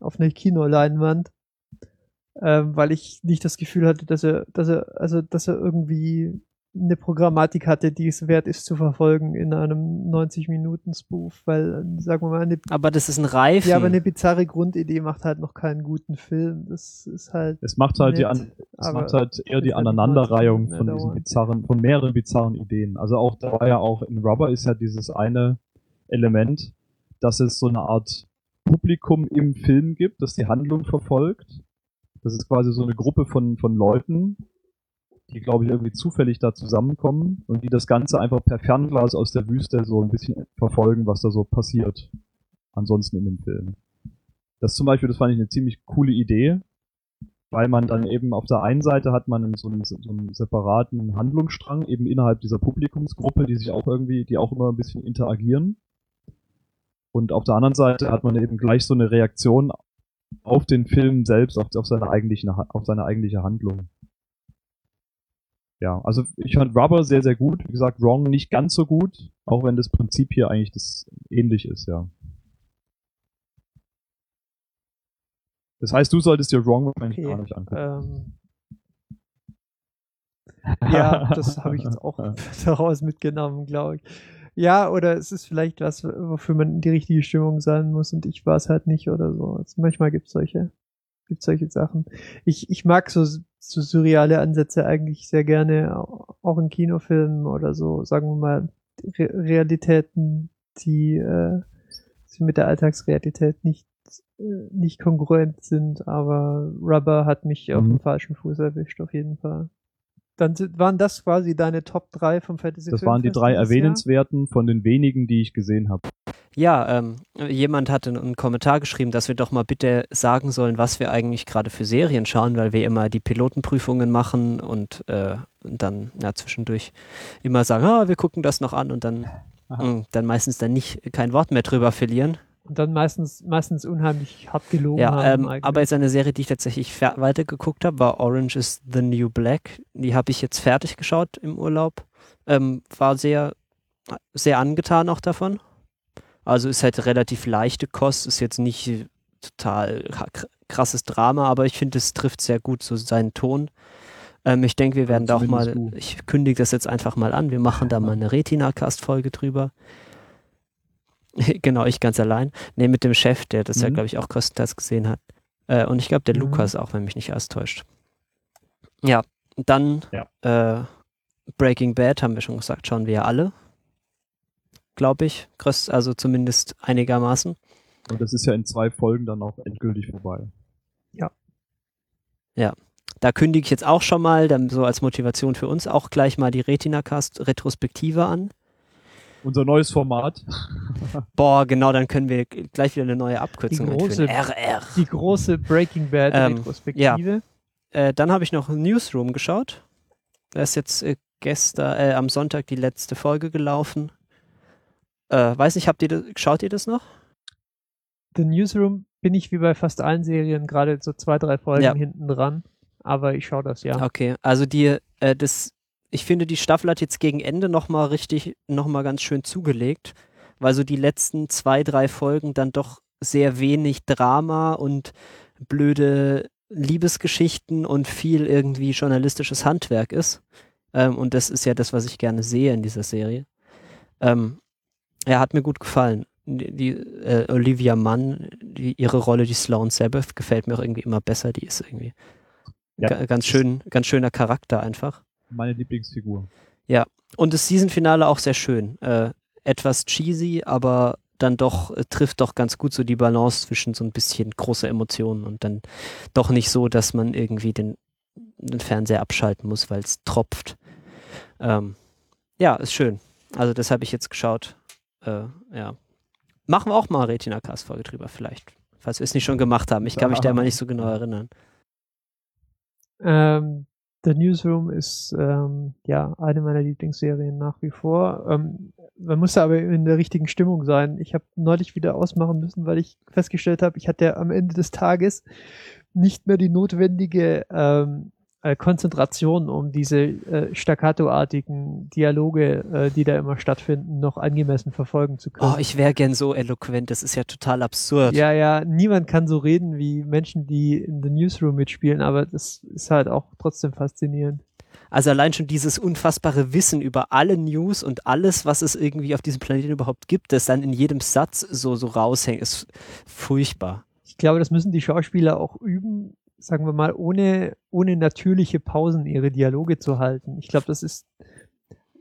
auf einer Kinoleinwand. Ähm, weil ich nicht das Gefühl hatte, dass er, dass er, also dass er irgendwie eine Programmatik hatte, die es wert ist zu verfolgen in einem 90-Minuten-Spoof, weil, sagen wir mal, eine, Aber das ist ein Reifen. ja, aber eine bizarre Grundidee macht halt noch keinen guten Film. Das ist halt, Es macht halt, die Nett, an, es macht halt eher die halt Aneinanderreihung von mehr diesen bizarren, von mehreren bizarren Ideen. Also auch, da war ja auch in Rubber ist ja dieses eine Element, dass es so eine Art Publikum im Film gibt, das die Handlung verfolgt. Das ist quasi so eine Gruppe von, von Leuten, die, glaube ich, irgendwie zufällig da zusammenkommen und die das Ganze einfach per Fernglas aus der Wüste so ein bisschen verfolgen, was da so passiert. Ansonsten in dem Film. Das zum Beispiel, das fand ich eine ziemlich coole Idee, weil man dann eben auf der einen Seite hat man so einen, so einen separaten Handlungsstrang eben innerhalb dieser Publikumsgruppe, die sich auch irgendwie, die auch immer ein bisschen interagieren. Und auf der anderen Seite hat man eben gleich so eine Reaktion auf den Film selbst, auf, auf seine eigentliche, auf seine eigentliche Handlung. Ja, also ich fand Rubber sehr, sehr gut. Wie gesagt, Wrong nicht ganz so gut, auch wenn das Prinzip hier eigentlich das ähnlich ist, ja. Das heißt, du solltest dir Wrong wahrscheinlich Okay, gar nicht angucken. ähm, ja, das habe ich jetzt auch daraus mitgenommen, glaube ich. Ja, oder es ist vielleicht was, wofür man in die richtige Stimmung sein muss und ich war es halt nicht oder so. Also manchmal gibt es solche, gibt's solche Sachen. Ich, ich mag so, so surreale Ansätze eigentlich sehr gerne, auch in Kinofilmen oder so, sagen wir mal, Re Realitäten, die, äh, die mit der Alltagsrealität nicht, äh, nicht kongruent sind, aber Rubber hat mich auf Mhm. dem falschen Fuß erwischt, auf jeden Fall. Dann sind, waren das quasi deine Top 3 vom Fantasy Das waren die drei erwähnenswerten von den wenigen, die ich gesehen habe. Ja, ähm, jemand hatte einen Kommentar geschrieben, dass wir doch mal bitte sagen sollen, was wir eigentlich gerade für Serien schauen, weil wir immer die Pilotenprüfungen machen und, äh, und dann ja, zwischendurch immer sagen, ah, wir gucken das noch an und dann, mh, dann meistens dann nicht kein Wort mehr drüber verlieren. Und dann meistens, meistens unheimlich hart gelogen Ja, haben. ähm, aber jetzt eine Serie, die ich tatsächlich weitergeguckt habe, war Orange is the New Black. Die habe ich jetzt fertig geschaut im Urlaub. Ähm, war sehr, sehr angetan auch davon. Also ist halt relativ leichte Kost, ist jetzt nicht total kr- krasses Drama, aber ich finde, es trifft sehr gut so seinen Ton. Ähm, ich denke, wir werden da auch mal, du. ich kündige das jetzt einfach mal an, wir machen da mal eine Retina-Cast-Folge drüber. genau, ich ganz allein. Ne, mit dem Chef, der das ja, Mhm. glaube ich, auch größtenteils gesehen hat. Äh, und ich glaube, der Mhm. Lukas auch, wenn mich nicht alles täuscht. Ja, dann Ja. Äh, Breaking Bad haben wir schon gesagt, schauen wir ja alle. Glaube ich. Also zumindest einigermaßen. Und das ist ja in zwei Folgen dann auch endgültig vorbei. Da kündige ich jetzt auch schon mal, dann so als Motivation für uns, auch gleich mal die Retina-Cast-Retrospektive an. Unser neues Format. Boah, genau, dann können wir gleich wieder eine neue Abkürzung Die große-. RR. die große Breaking Bad Ähm, Retrospektive. Äh, dann habe ich noch Newsroom geschaut. Da ist jetzt äh, gestern, äh, am Sonntag die letzte Folge gelaufen. Äh, weiß nicht, habt ihr das, schaut ihr das noch? The Newsroom bin ich wie bei fast allen Serien gerade so zwei, drei Folgen Ja. hinten dran. Aber ich schaue das ja. Okay, also die, äh, das, ich finde, die Staffel hat jetzt gegen Ende nochmal richtig, nochmal ganz schön zugelegt, weil so die letzten zwei, drei Folgen dann doch sehr wenig Drama und blöde Liebesgeschichten und viel irgendwie journalistisches Handwerk ist. Ähm, und das ist ja das, was ich gerne sehe in dieser Serie. Ähm, ja, hat mir gut gefallen. Die, die äh, Olivia Munn, die, ihre Rolle, die Sloane Sabbath, gefällt mir auch irgendwie immer besser. Die ist irgendwie Ja, ga- ganz schön, ganz schöner Charakter einfach. Meine Lieblingsfigur. Und das Season-Finale auch sehr schön. Äh, etwas cheesy, aber dann doch, äh, trifft doch ganz gut so die Balance zwischen so ein bisschen großer Emotionen und dann doch nicht so, dass man irgendwie den, den Fernseher abschalten muss, weil es tropft. Ähm, ja, ist schön. Also das habe ich jetzt geschaut. Äh, ja. Machen wir auch mal eine Retina-Cast-Folge drüber vielleicht. Falls wir es nicht schon gemacht haben. Ich kann mich da immer nicht so genau erinnern. Ähm, The Newsroom ist ähm, ja eine meiner Lieblingsserien nach wie vor. Ähm, man muss aber in der richtigen Stimmung sein. Ich habe neulich wieder ausmachen müssen, weil ich festgestellt habe, ich hatte am Ende des Tages nicht mehr die notwendige ähm, äh, Konzentration, um diese äh, staccatoartigen Dialoge, äh, die da immer stattfinden, noch angemessen verfolgen zu können. Oh, ich wäre gern so eloquent. Das ist ja total absurd. Ja, ja, niemand kann so reden wie Menschen, die in The Newsroom mitspielen, aber das ist halt auch trotzdem faszinierend. Also allein schon dieses unfassbare Wissen über alle News und alles, was es irgendwie auf diesem Planeten überhaupt gibt, das dann in jedem Satz so, so raushängt, ist furchtbar. Ich glaube, das müssen die Schauspieler auch üben, sagen wir mal, ohne, ohne natürliche Pausen ihre Dialoge zu halten. Ich glaube, das ist,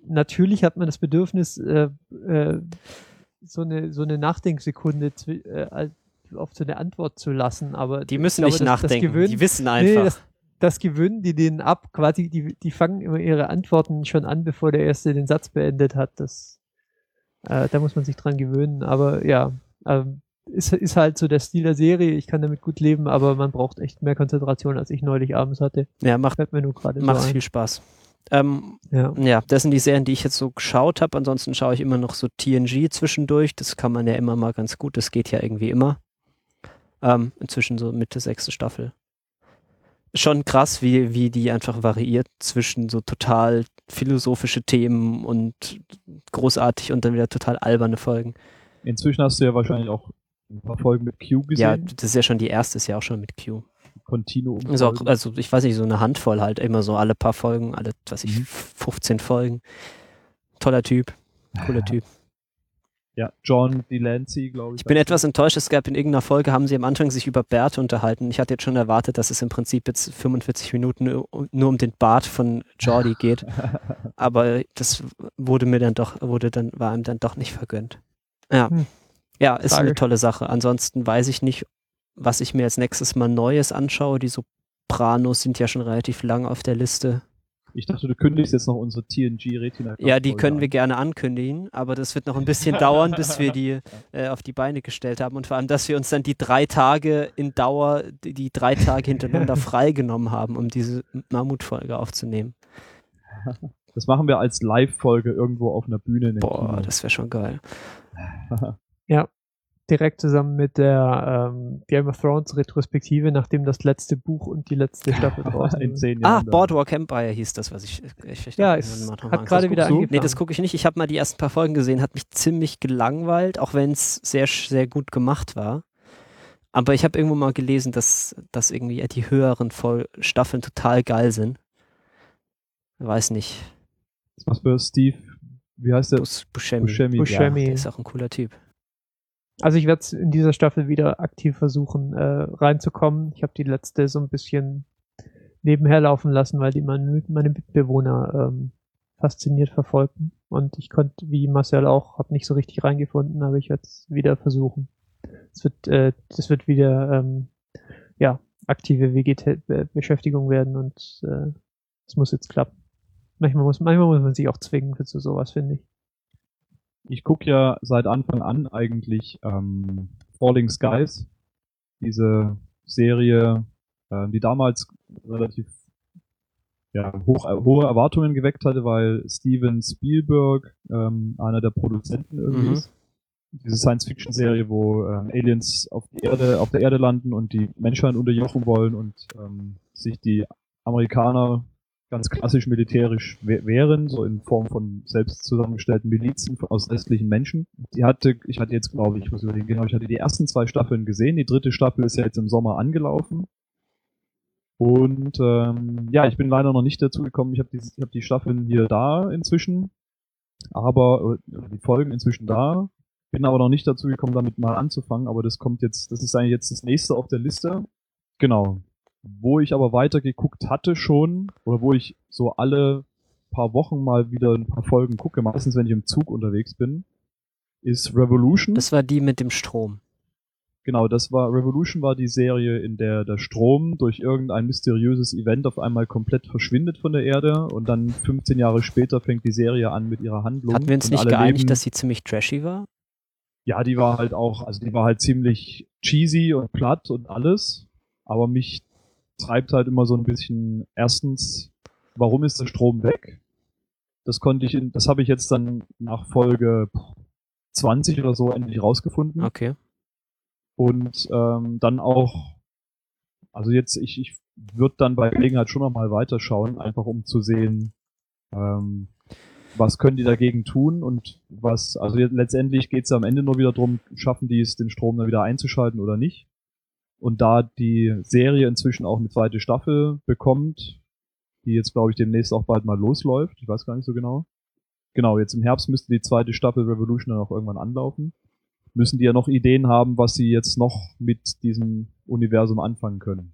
natürlich hat man das Bedürfnis, äh, äh, so eine, so eine Nachdenksekunde äh, auf so eine Antwort zu lassen, aber die müssen glaube, nicht das, nachdenken, das gewöhnen, die wissen einfach. Nee, das, das gewöhnen die denen ab, quasi, die, die fangen immer ihre Antworten schon an, bevor der Erste den Satz beendet hat. Das, äh, da muss man sich dran gewöhnen, aber ja, ähm, ist, ist halt so der Stil der Serie. Ich kann damit gut leben, aber man braucht echt mehr Konzentration, als ich neulich abends hatte. Ja, macht, mir nur gerade macht so viel Spaß. Ähm, ja. ja, das sind die Serien, die ich jetzt so geschaut habe. Ansonsten schaue ich immer noch so TNG zwischendurch. Das kann man ja immer mal ganz gut. Das geht ja irgendwie immer. Ähm, inzwischen so Mitte sechste Staffel. Schon krass, wie, wie die einfach variiert zwischen so total philosophische Themen und großartig und dann wieder total alberne Folgen. Inzwischen hast du ja wahrscheinlich auch paar Folgen mit Q gesehen. Ja, das ist ja schon die erste, ist ja auch schon mit Q. Continuum. Also, auch, also ich weiß nicht, so eine Handvoll halt, immer so alle paar Folgen, alle, was ich, 15 mhm. Folgen. Toller Typ, cooler Typ. Ja, John Delancey, glaube ich. Ich bin etwas enttäuscht, es gab in irgendeiner Folge, haben sie am Anfang sich über Bärte unterhalten. Ich hatte jetzt schon erwartet, dass es im Prinzip jetzt 45 Minuten nur um den Bart von Jordi geht. Aber das wurde mir dann doch, wurde dann, war ihm dann doch nicht vergönnt. Ja. Hm. Ja, ist Frage. eine tolle Sache. Ansonsten weiß ich nicht, was ich mir als nächstes mal Neues anschaue. Die Sopranos sind ja schon relativ lang auf der Liste. Ich dachte, du kündigst jetzt noch unsere TNG Retina. Ja, die können an. wir gerne ankündigen, aber das wird noch ein bisschen dauern, bis wir die äh, auf die Beine gestellt haben und vor allem, dass wir uns dann die drei Tage in Dauer, die, die drei Tage hintereinander freigenommen haben, um diese Mammutfolge aufzunehmen. Das machen wir als Live-Folge irgendwo auf einer Bühne. Boah, Kino. das wäre schon geil. ja, direkt zusammen mit der ähm, Game of Thrones Retrospektive, nachdem das letzte Buch und die letzte Staffel draußen in zehn Jahren. Ah, Boardwalk Empire hieß das, was ich, ich, ich Ja, es hat gerade wieder angefangen. Nee, das gucke ich nicht. Ich habe mal die ersten paar Folgen gesehen, hat mich ziemlich gelangweilt, auch wenn es sehr, sehr gut gemacht war. Aber ich habe irgendwo mal gelesen, dass, dass irgendwie die höheren Voll Staffeln total geil sind. Weiß nicht. Was für Steve, wie heißt der? Bus Buscemi. Buscemi. Buscemi. Ja, der ist auch ein cooler Typ. Also ich werde in dieser Staffel wieder aktiv versuchen äh, reinzukommen. Ich habe die letzte so ein bisschen nebenher laufen lassen, weil die meine, meine Mitbewohner ähm, fasziniert verfolgten. Und ich konnte, wie Marcel auch, habe nicht so richtig reingefunden, aber ich werde es wieder versuchen. Es wird, äh, das wird wieder ähm, ja aktive WG Beschäftigung werden und äh, es muss jetzt klappen. Manchmal muss, manchmal muss man sich auch zwingen für so sowas, finde ich ich gucke ja seit Anfang an eigentlich ähm, Falling Skies, diese Serie, äh, die damals relativ ja, hoch, äh, hohe Erwartungen geweckt hatte, weil Steven Spielberg ähm, einer der Produzenten irgendwie mhm. ist. Diese Science-Fiction-Serie, wo ähm, Aliens auf, die Erde, auf der Erde landen und die Menschheit unterjochen wollen und ähm, sich die Amerikaner ganz klassisch militärisch wären, so in Form von selbst zusammengestellten Milizen aus restlichen Menschen. Die hatte, ich hatte jetzt, glaube ich, muss überlegen, genau, ich hatte die ersten zwei Staffeln gesehen. Die dritte Staffel ist ja jetzt im Sommer angelaufen. Und ähm, ja, ich bin leider noch nicht dazu gekommen. Ich habe die, hab die Staffeln hier da inzwischen, aber die Folgen inzwischen da. Bin aber noch nicht dazu gekommen, damit mal anzufangen. Aber das kommt jetzt, das ist eigentlich jetzt das nächste auf der Liste. Genau. Wo ich aber weitergeguckt hatte schon, oder wo ich so alle paar Wochen mal wieder ein paar Folgen gucke, meistens wenn ich im Zug unterwegs bin, ist Revolution. Das war die mit dem Strom. Genau, das war Revolution war die Serie, in der der Strom durch irgendein mysteriöses Event auf einmal komplett verschwindet von der Erde und dann 15 Jahre später fängt die Serie an mit ihrer Handlung. Hatten wir uns nicht geeinigt, leben, dass sie ziemlich trashy war? Ja, die war halt auch, also die war halt ziemlich cheesy und platt und alles, aber mich treibt halt immer so ein bisschen erstens, warum ist der Strom weg? Das konnte ich, in, das habe ich jetzt dann nach Folge 20 oder so endlich rausgefunden. Okay. Und ähm, dann auch, also jetzt, ich, ich würde dann bei Gelegenheit schon nochmal weiterschauen, einfach um zu sehen, ähm, was können die dagegen tun und was, also letztendlich geht es am Ende nur wieder drum, schaffen die es, den Strom dann wieder einzuschalten oder nicht. Und da die Serie inzwischen auch eine zweite Staffel bekommt, die jetzt, glaube ich, demnächst auch bald mal losläuft. Ich weiß gar nicht so genau. Genau, jetzt im Herbst müsste die zweite Staffel Revolution dann auch irgendwann anlaufen. Müssen die ja noch Ideen haben, was sie jetzt noch mit diesem Universum anfangen können.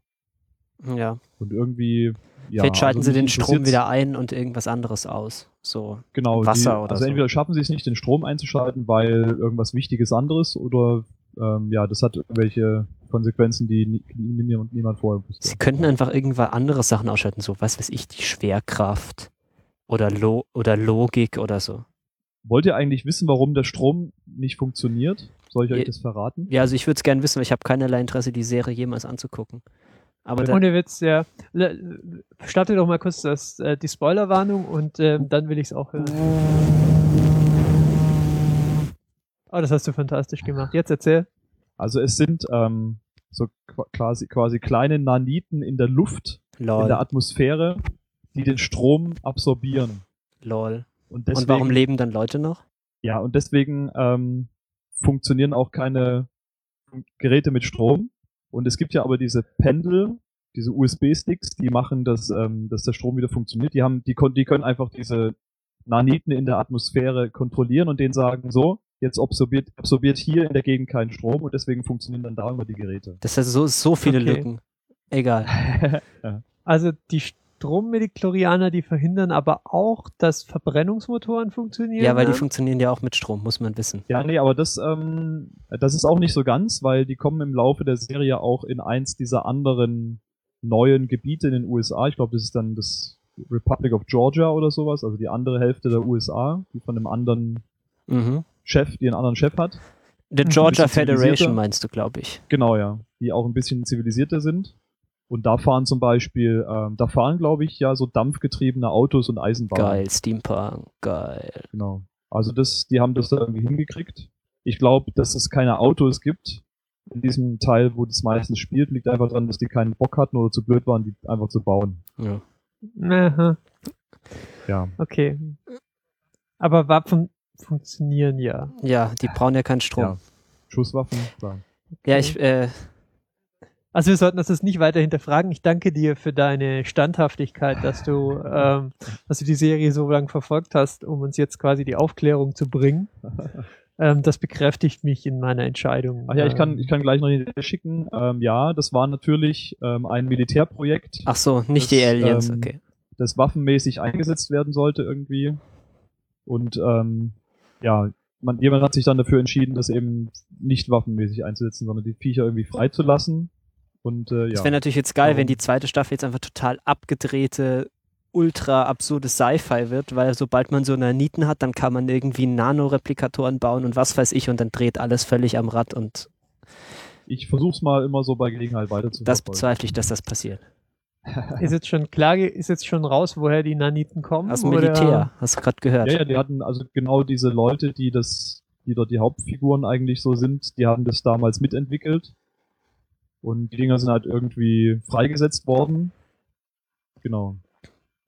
Ja. Und irgendwie, ja. Vielleicht schalten also sie den Strom wieder ein und irgendwas anderes aus. So. Genau, Wasser die, oder also so. entweder schaffen sie es nicht, den Strom einzuschalten, weil irgendwas Wichtiges anderes oder ähm, ja, das hat irgendwelche Konsequenzen, die nie, nie, niemand, niemand vorher wusste. Sie könnten einfach irgendwann andere Sachen ausschalten, so was weiß ich, die Schwerkraft oder, Lo oder Logik oder so. Wollt ihr eigentlich wissen, warum der Strom nicht funktioniert? Soll ich euch das verraten? Ja, also ich würde es gerne wissen, weil ich habe keinerlei Interesse, die Serie jemals anzugucken. Aber Ohne Witz, ja. Starte doch mal kurz das, äh, die Spoilerwarnung und ähm, dann will ich es auch hören. Oh, das hast du fantastisch gemacht. Jetzt erzähl. Also es sind ähm, so qu- quasi, quasi kleine Naniten in der Luft, in der lol, Atmosphäre, die den Strom absorbieren. lol. Und deswegen, Und warum leben dann Leute noch? ja, und deswegen ähm, funktionieren auch keine Geräte mit Strom. Und es gibt ja aber diese Pendel, diese USB-Sticks, die machen, dass, ähm, dass der Strom wieder funktioniert. Die haben, die, die können einfach diese Naniten in der Atmosphäre kontrollieren und denen sagen, so, jetzt absorbiert, absorbiert hier in der Gegend keinen Strom und deswegen funktionieren dann da immer die Geräte. Das heißt, so, so viele Okay. Lücken. Egal. Also die Strommediklorianer, die verhindern aber auch, dass Verbrennungsmotoren funktionieren. Ja, weil die funktionieren ja auch mit Strom, muss man wissen. Ja, nee, aber das, ähm, das ist auch nicht so ganz, weil die kommen im Laufe der Serie auch in eins dieser anderen neuen Gebiete in den USA. Ich glaube, das ist dann das Republic of Georgia oder sowas, also die andere Hälfte der USA, die von einem anderen Mhm. Chef, die einen anderen Chef hat. The Georgia Federation meinst du, glaube ich. Genau, ja. Die auch ein bisschen zivilisierter sind. Und da fahren zum Beispiel, ähm, da fahren, glaube ich, ja so dampfgetriebene Autos und Eisenbahnen. Geil, Steampunk, geil. Genau. Also das, die haben das da irgendwie hingekriegt. Ich glaube, dass es keine Autos gibt. In diesem Teil, wo das meistens spielt, liegt einfach daran, dass die keinen Bock hatten oder zu blöd waren, die einfach zu bauen. Ja. Aha, Ja. okay. Aber Waffen funktionieren ja. ja, die brauchen ja keinen Strom. Ja. Schusswaffen, klar. Ja, ich, äh, Also wir sollten das jetzt nicht weiter hinterfragen. Ich danke dir für deine Standhaftigkeit, dass du, ähm, dass du die Serie so lange verfolgt hast, um uns jetzt quasi die Aufklärung zu bringen. Ähm, das bekräftigt mich in meiner Entscheidung. Ach ja, ich kann, Ähm, ich kann gleich noch eine Idee schicken. Ähm, ja, das war natürlich ähm, ein Militärprojekt, ach so, nicht Das, die Aliens, ähm, okay. das waffenmäßig eingesetzt werden sollte irgendwie. Und ähm, ja, man, jemand hat sich dann dafür entschieden, das eben nicht waffenmäßig einzusetzen, sondern die Viecher irgendwie freizulassen. Und äh, Es ja. wäre natürlich jetzt geil, wenn die zweite Staffel jetzt einfach total abgedrehte, ultra absurdes Sci-Fi wird, weil sobald man so Naniten hat, dann kann man irgendwie Nanoreplikatoren bauen und was weiß ich und dann dreht alles völlig am Rad und Ich versuch's mal immer so bei Gelegenheit weiter zu das bezweifle ich, dass das passiert. Ist jetzt schon klar, ist jetzt schon raus, woher die Naniten kommen? Aus dem oder- Militär, hast du gerade gehört. Ja, ja, die hatten also genau diese Leute, die das, die dort die Hauptfiguren eigentlich so sind, die haben das damals mitentwickelt. Und die Dinger sind halt irgendwie freigesetzt worden. Genau.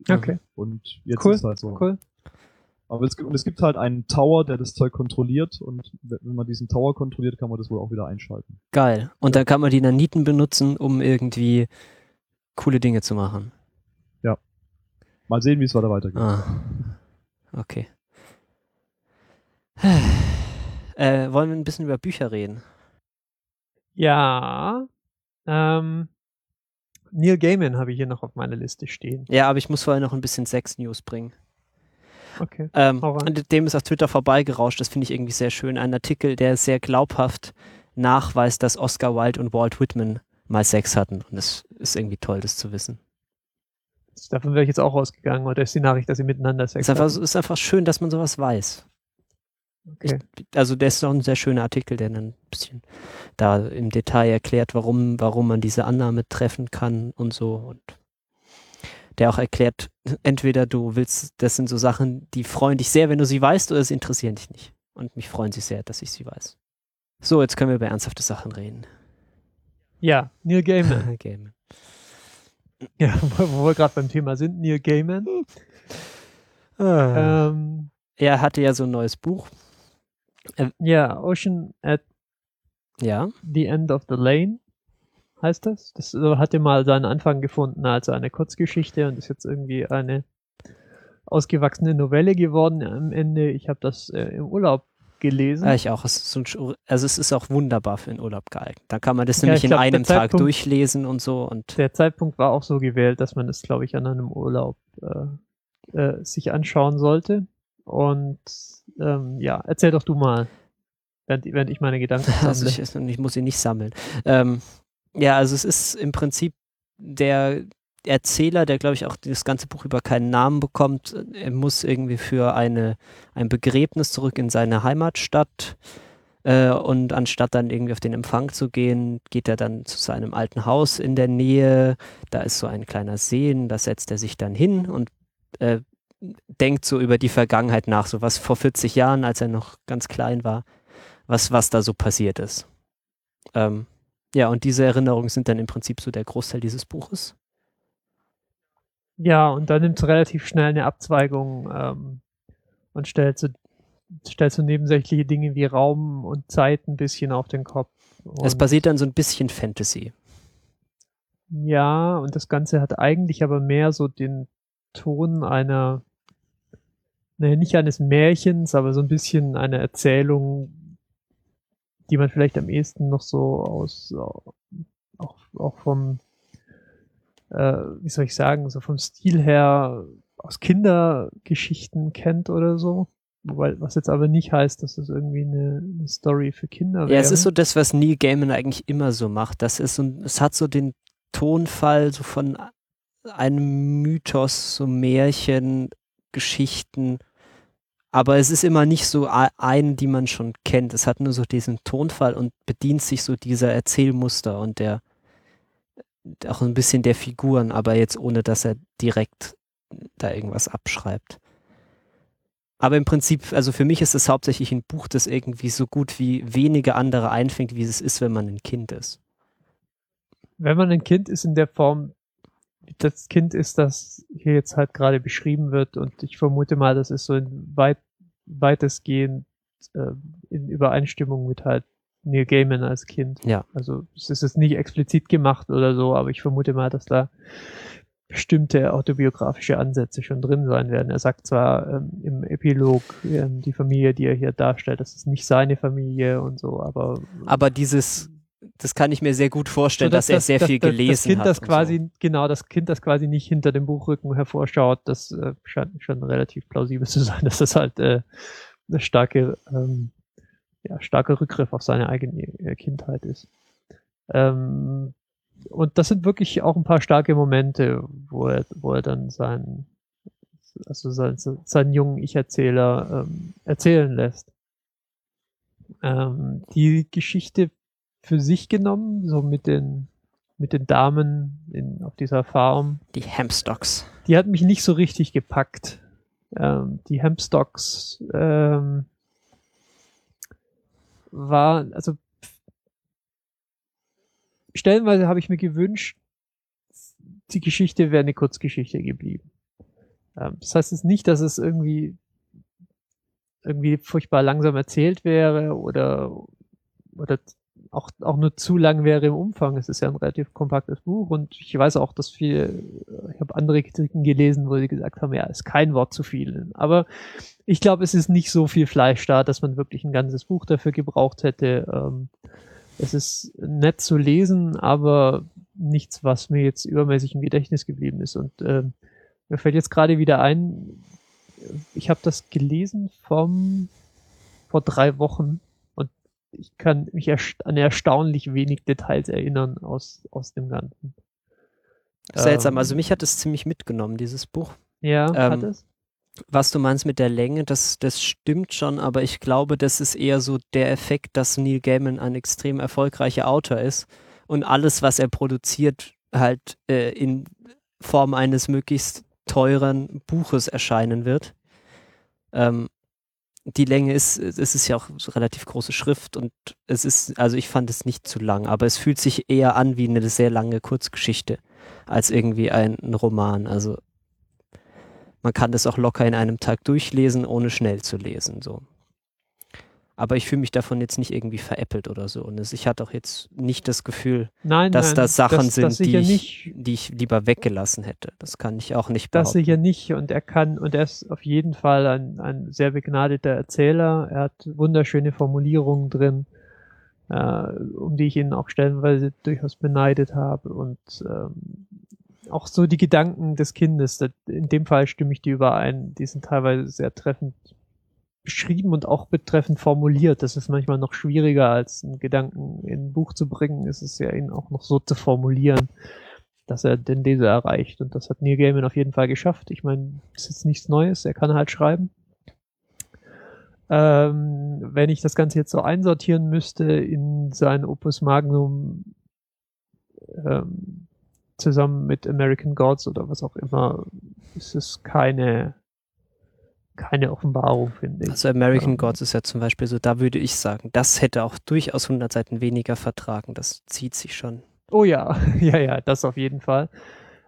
Okay, Und jetzt Cool, ist halt so. cool. Aber es gibt, und es gibt halt einen Tower, der das Zeug kontrolliert und wenn wenn man diesen Tower kontrolliert, kann man das wohl auch wieder einschalten. Geil. Und dann kann man die Naniten benutzen, um irgendwie coole Dinge zu machen. Mal sehen, wie es weiter weitergeht. Ah. Okay. Äh, wollen wir ein bisschen über Bücher reden? Ja. Ähm, Neil Gaiman habe ich hier noch auf meiner Liste stehen. Ja, aber ich muss vorher noch ein bisschen Sex-News bringen. Okay. Ähm, dem ist auf Twitter vorbeigerauscht, das finde ich irgendwie sehr schön. Ein Artikel, der sehr glaubhaft nachweist, dass Oscar Wilde und Walt Whitman mal Sex hatten. Und das ist irgendwie toll, das zu wissen. Davon wäre ich jetzt auch ausgegangen. Oder ist die Nachricht, dass sie miteinander Es Sex ist einfach, hatten? ist einfach schön, dass man sowas weiß. Okay. Also der ist auch ein sehr schöner Artikel, der dann ein bisschen da im Detail erklärt, warum, warum man diese Annahme treffen kann und so. Und der auch erklärt, entweder du willst, das sind so Sachen, die freuen dich sehr, wenn du sie weißt, oder sie interessieren dich nicht. Und mich freuen sie sehr, dass ich sie weiß. So, jetzt können wir über ernsthafte Sachen reden. Ja, Neil Gaiman. Game. ja, wo, wir gerade beim Thema sind. Neil Gaiman. Ah. Ähm, Er hatte ja so ein neues Buch. ja, Ocean at Ja. the End of the Lane. heißt das. Das äh, hatte mal seinen Anfang gefunden als eine Kurzgeschichte und ist jetzt irgendwie eine ausgewachsene Novelle geworden am Ende. Ich habe das äh, im Urlaub gelesen. Ja, ich auch. Es ist ein, also es ist auch wunderbar für den Urlaub geeignet. Da kann man das Ja, nämlich ich glaub, in einem Tag durchlesen und so und Der Zeitpunkt war auch so gewählt, dass man es, glaube ich, an einem Urlaub äh, äh, sich anschauen sollte. Und ähm, ja, erzähl doch du mal, während, während ich meine Gedanken Also sammle. ich, ich muss sie nicht sammeln. Ähm, ja, also es ist im Prinzip der Erzähler, der glaube ich auch das ganze Buch über keinen Namen bekommt. Er muss irgendwie für eine, ein Begräbnis zurück in seine Heimatstadt. Äh, und anstatt dann irgendwie auf den Empfang zu gehen, geht er dann zu seinem alten Haus in der Nähe. Da ist so ein kleiner See, da setzt er sich dann hin und äh, denkt so über die Vergangenheit nach, so was vor 40 Jahren, als er noch ganz klein war, was, was da so passiert ist. Ähm, ja, und diese Erinnerungen sind dann im Prinzip so der Großteil dieses Buches. Ja, und dann nimmt es relativ schnell eine Abzweigung ähm, und stellt so, stellt so nebensächliche Dinge wie Raum und Zeit ein bisschen auf den Kopf. Es basiert dann so ein bisschen Fantasy. Ja, und das Ganze hat eigentlich aber mehr so den Ton einer, naja, nicht eines Märchens, aber so ein bisschen eine Erzählung, die man vielleicht am ehesten noch so aus, auch, auch vom, äh, wie soll ich sagen, so vom Stil her aus Kindergeschichten kennt oder so. Wobei, was jetzt aber nicht heißt, dass es irgendwie eine, eine Story für Kinder wäre. Ja, es ist so das, was Neil Gaiman eigentlich immer so macht. Das ist so, ein- es hat so den Tonfall so von einem Mythos, so Märchen, Geschichten. Aber es ist immer nicht so eine, die man schon kennt. Es hat nur so diesen Tonfall und bedient sich so dieser Erzählmuster und der auch ein bisschen der Figuren, aber jetzt ohne, dass er direkt da irgendwas abschreibt. Aber im Prinzip, also für mich ist es hauptsächlich ein Buch, das irgendwie so gut wie wenige andere einfängt, wie es ist, wenn man ein Kind ist. wenn man ein Kind ist in der Form, das Kind ist, das hier jetzt halt gerade beschrieben wird, und ich vermute mal, das ist so in weit, weitestgehend äh, in Übereinstimmung mit halt Neil Gaiman als Kind. Ja. Also es ist jetzt nicht explizit gemacht oder so, aber ich vermute mal, dass da bestimmte autobiografische Ansätze schon drin sein werden. Er sagt zwar ähm, im Epilog, ähm, die Familie, die er hier darstellt, das ist nicht seine Familie und so, aber Aber dieses, das kann ich mir sehr gut vorstellen, So, dass, er sehr viel das, gelesen das kind, hat. Das quasi, genau, das Kind, das quasi nicht hinter dem Buchrücken hervorschaut, das äh, scheint schon relativ plausibel zu sein, dass das halt äh, eine starke, ähm, ja, starker Rückgriff auf seine eigene äh, Kindheit ist. Ähm, und das sind wirklich auch ein paar starke Momente, wo er, wo er dann seinen, also seinen, seinen jungen Ich-Erzähler ähm, erzählen lässt. Ähm, die Geschichte für sich genommen, so mit den, mit den Damen in, auf dieser Farm. Die Hamstocks. die hat mich nicht so richtig gepackt. Ähm, die Hempstocks ähm, war, also stellenweise habe ich mir gewünscht, die Geschichte wäre eine Kurzgeschichte geblieben. Ähm, das heißt jetzt nicht, dass es irgendwie irgendwie furchtbar langsam erzählt wäre oder oder auch, auch nur zu lang wäre im Umfang. Es ist ja ein relativ kompaktes Buch und ich weiß auch, dass viel, ich habe andere Kritiken gelesen, wo sie gesagt haben, ja, ist kein Wort zu viel. Aber ich glaube, es ist nicht so viel Fleisch da, dass man wirklich ein ganzes Buch dafür gebraucht hätte. Ähm, es ist nett zu lesen, aber nichts, was mir jetzt übermäßig im Gedächtnis geblieben ist. Und ähm, mir fällt jetzt gerade wieder ein, ich habe das gelesen vom vor drei Wochen ich kann mich erst an erstaunlich wenig Details erinnern aus, aus dem Ganzen. Seltsam. Ähm, Also mich hat es ziemlich mitgenommen, dieses Buch. Ja, ähm, hat es? Was du meinst mit der Länge, das, das stimmt schon, aber ich glaube, das ist eher so der Effekt, dass Neil Gaiman ein extrem erfolgreicher Autor ist und alles, was er produziert, halt äh, in Form eines möglichst teuren Buches erscheinen wird. Ähm, die Länge ist, es ist ja auch relativ große Schrift und es ist, also ich fand es nicht zu lang, aber es fühlt sich eher an wie eine sehr lange Kurzgeschichte als irgendwie ein, ein Roman. Also man kann das auch locker in einem Tag durchlesen, ohne schnell zu lesen. So. Aber ich fühle mich davon jetzt nicht irgendwie veräppelt oder so. Und es, ich hatte auch jetzt nicht das Gefühl, Nein, dass nein, das Sachen das, sind, das die, ich, nicht. die ich lieber weggelassen hätte. Das kann ich auch nicht Das behaupten. sicher nicht. Und er kann, und er ist auf jeden Fall ein, ein sehr begnadeter Erzähler. Er hat wunderschöne Formulierungen drin, äh, um die ich ihn auch stellenweise durchaus beneidet habe. Und ähm, auch so die Gedanken des Kindes, das, in dem Fall stimme ich dir überein, die sind teilweise sehr treffend beschrieben und auch betreffend formuliert. Das ist manchmal noch schwieriger, als einen Gedanken in ein Buch zu bringen. Es ist ja ihn auch noch so zu formulieren, dass er den Leser erreicht. Und das hat Neil Gaiman auf jeden Fall geschafft. Ich meine, es ist jetzt nichts Neues, er kann halt schreiben. Ähm, wenn ich das Ganze jetzt so einsortieren müsste in sein Opus Magnum ähm, zusammen mit American Gods oder was auch immer, ist es keine keine Offenbarung, finde ich. Also American Ähm. Gods ist ja zum Beispiel so, da würde ich sagen, das hätte auch durchaus 100 Seiten weniger vertragen. Das zieht sich schon. Oh ja, ja, ja, das auf jeden Fall.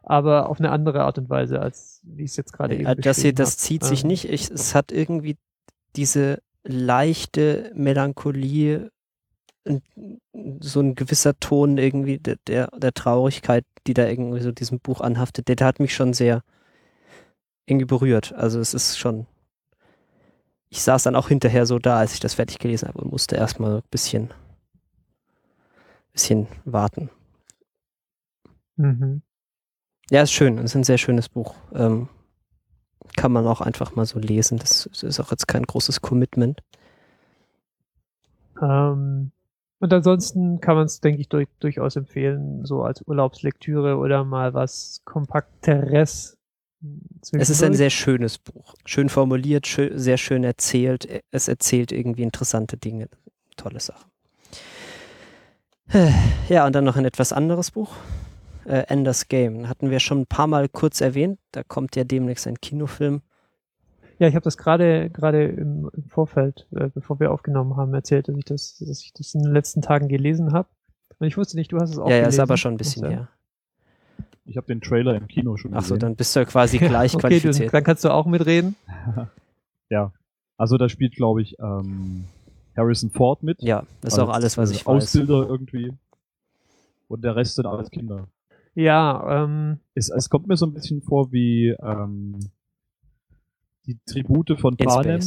Aber auf eine andere Art und Weise, als wie ich es jetzt gerade eben Ja, das hier, das zieht sich Ähm, nicht. Ich, es hat irgendwie diese leichte Melancholie, so ein gewisser Ton irgendwie der, der, der Traurigkeit, die da irgendwie so diesem Buch anhaftet, der, der hat mich schon sehr irgendwie berührt. Also es ist schon. Ich saß dann auch hinterher so da, als ich das fertig gelesen habe und musste erstmal ein bisschen, bisschen warten. Mhm. Ja, ist schön. Es ist ein sehr schönes Buch. Ähm, kann man auch einfach mal so lesen. Das ist auch jetzt kein großes Commitment. Ähm, und ansonsten kann man es, denke ich, durch, durchaus empfehlen, so als Urlaubslektüre oder mal was Kompakteres. Es ist ein sehr schönes Buch. Schön formuliert, schö sehr schön erzählt. Es erzählt irgendwie interessante Dinge. Tolle Sache. Ja, und dann noch ein etwas anderes Buch. Äh, Enders Game. Hatten wir schon ein paar Mal kurz erwähnt. Da kommt ja demnächst ein Kinofilm. Ja, ich habe das gerade gerade im, im Vorfeld, äh, bevor wir aufgenommen haben, erzählt, dass ich das, dass ich das in den letzten Tagen gelesen habe. Und ich wusste nicht, du hast es auch ja, ja, gelesen. ist aber schon ein bisschen ja. Ich habe den Trailer im Kino schon Ach so, gesehen. dann bist du ja quasi gleich okay, du, qualifiziert. dann kannst du auch mitreden. ja. Also da spielt, glaube ich, ähm, Harrison Ford mit. Ja, das ist auch alles, was äh, ich weiß. Ausbilder irgendwie. Und der Rest sind alles Kinder. Ja, ähm, Es, es kommt mir so ein bisschen vor wie ähm, die Tribute von Panem.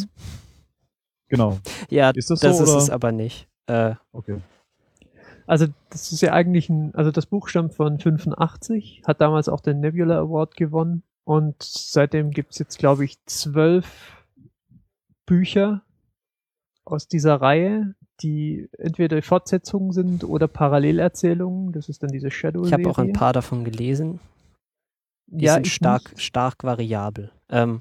Genau. Ja, Ist das das so, ist oder? es aber nicht. Äh, Okay. Also das ist ja eigentlich ein, also das Buch stammt von 85, hat damals auch den Nebula Award gewonnen und seitdem gibt's jetzt, glaube ich, zwölf Bücher aus dieser Reihe, die entweder Fortsetzungen sind oder Parallelerzählungen. Das ist dann diese shadow ich habe auch ein paar davon gelesen. Die ja, sind stark, nicht stark variabel. Ähm,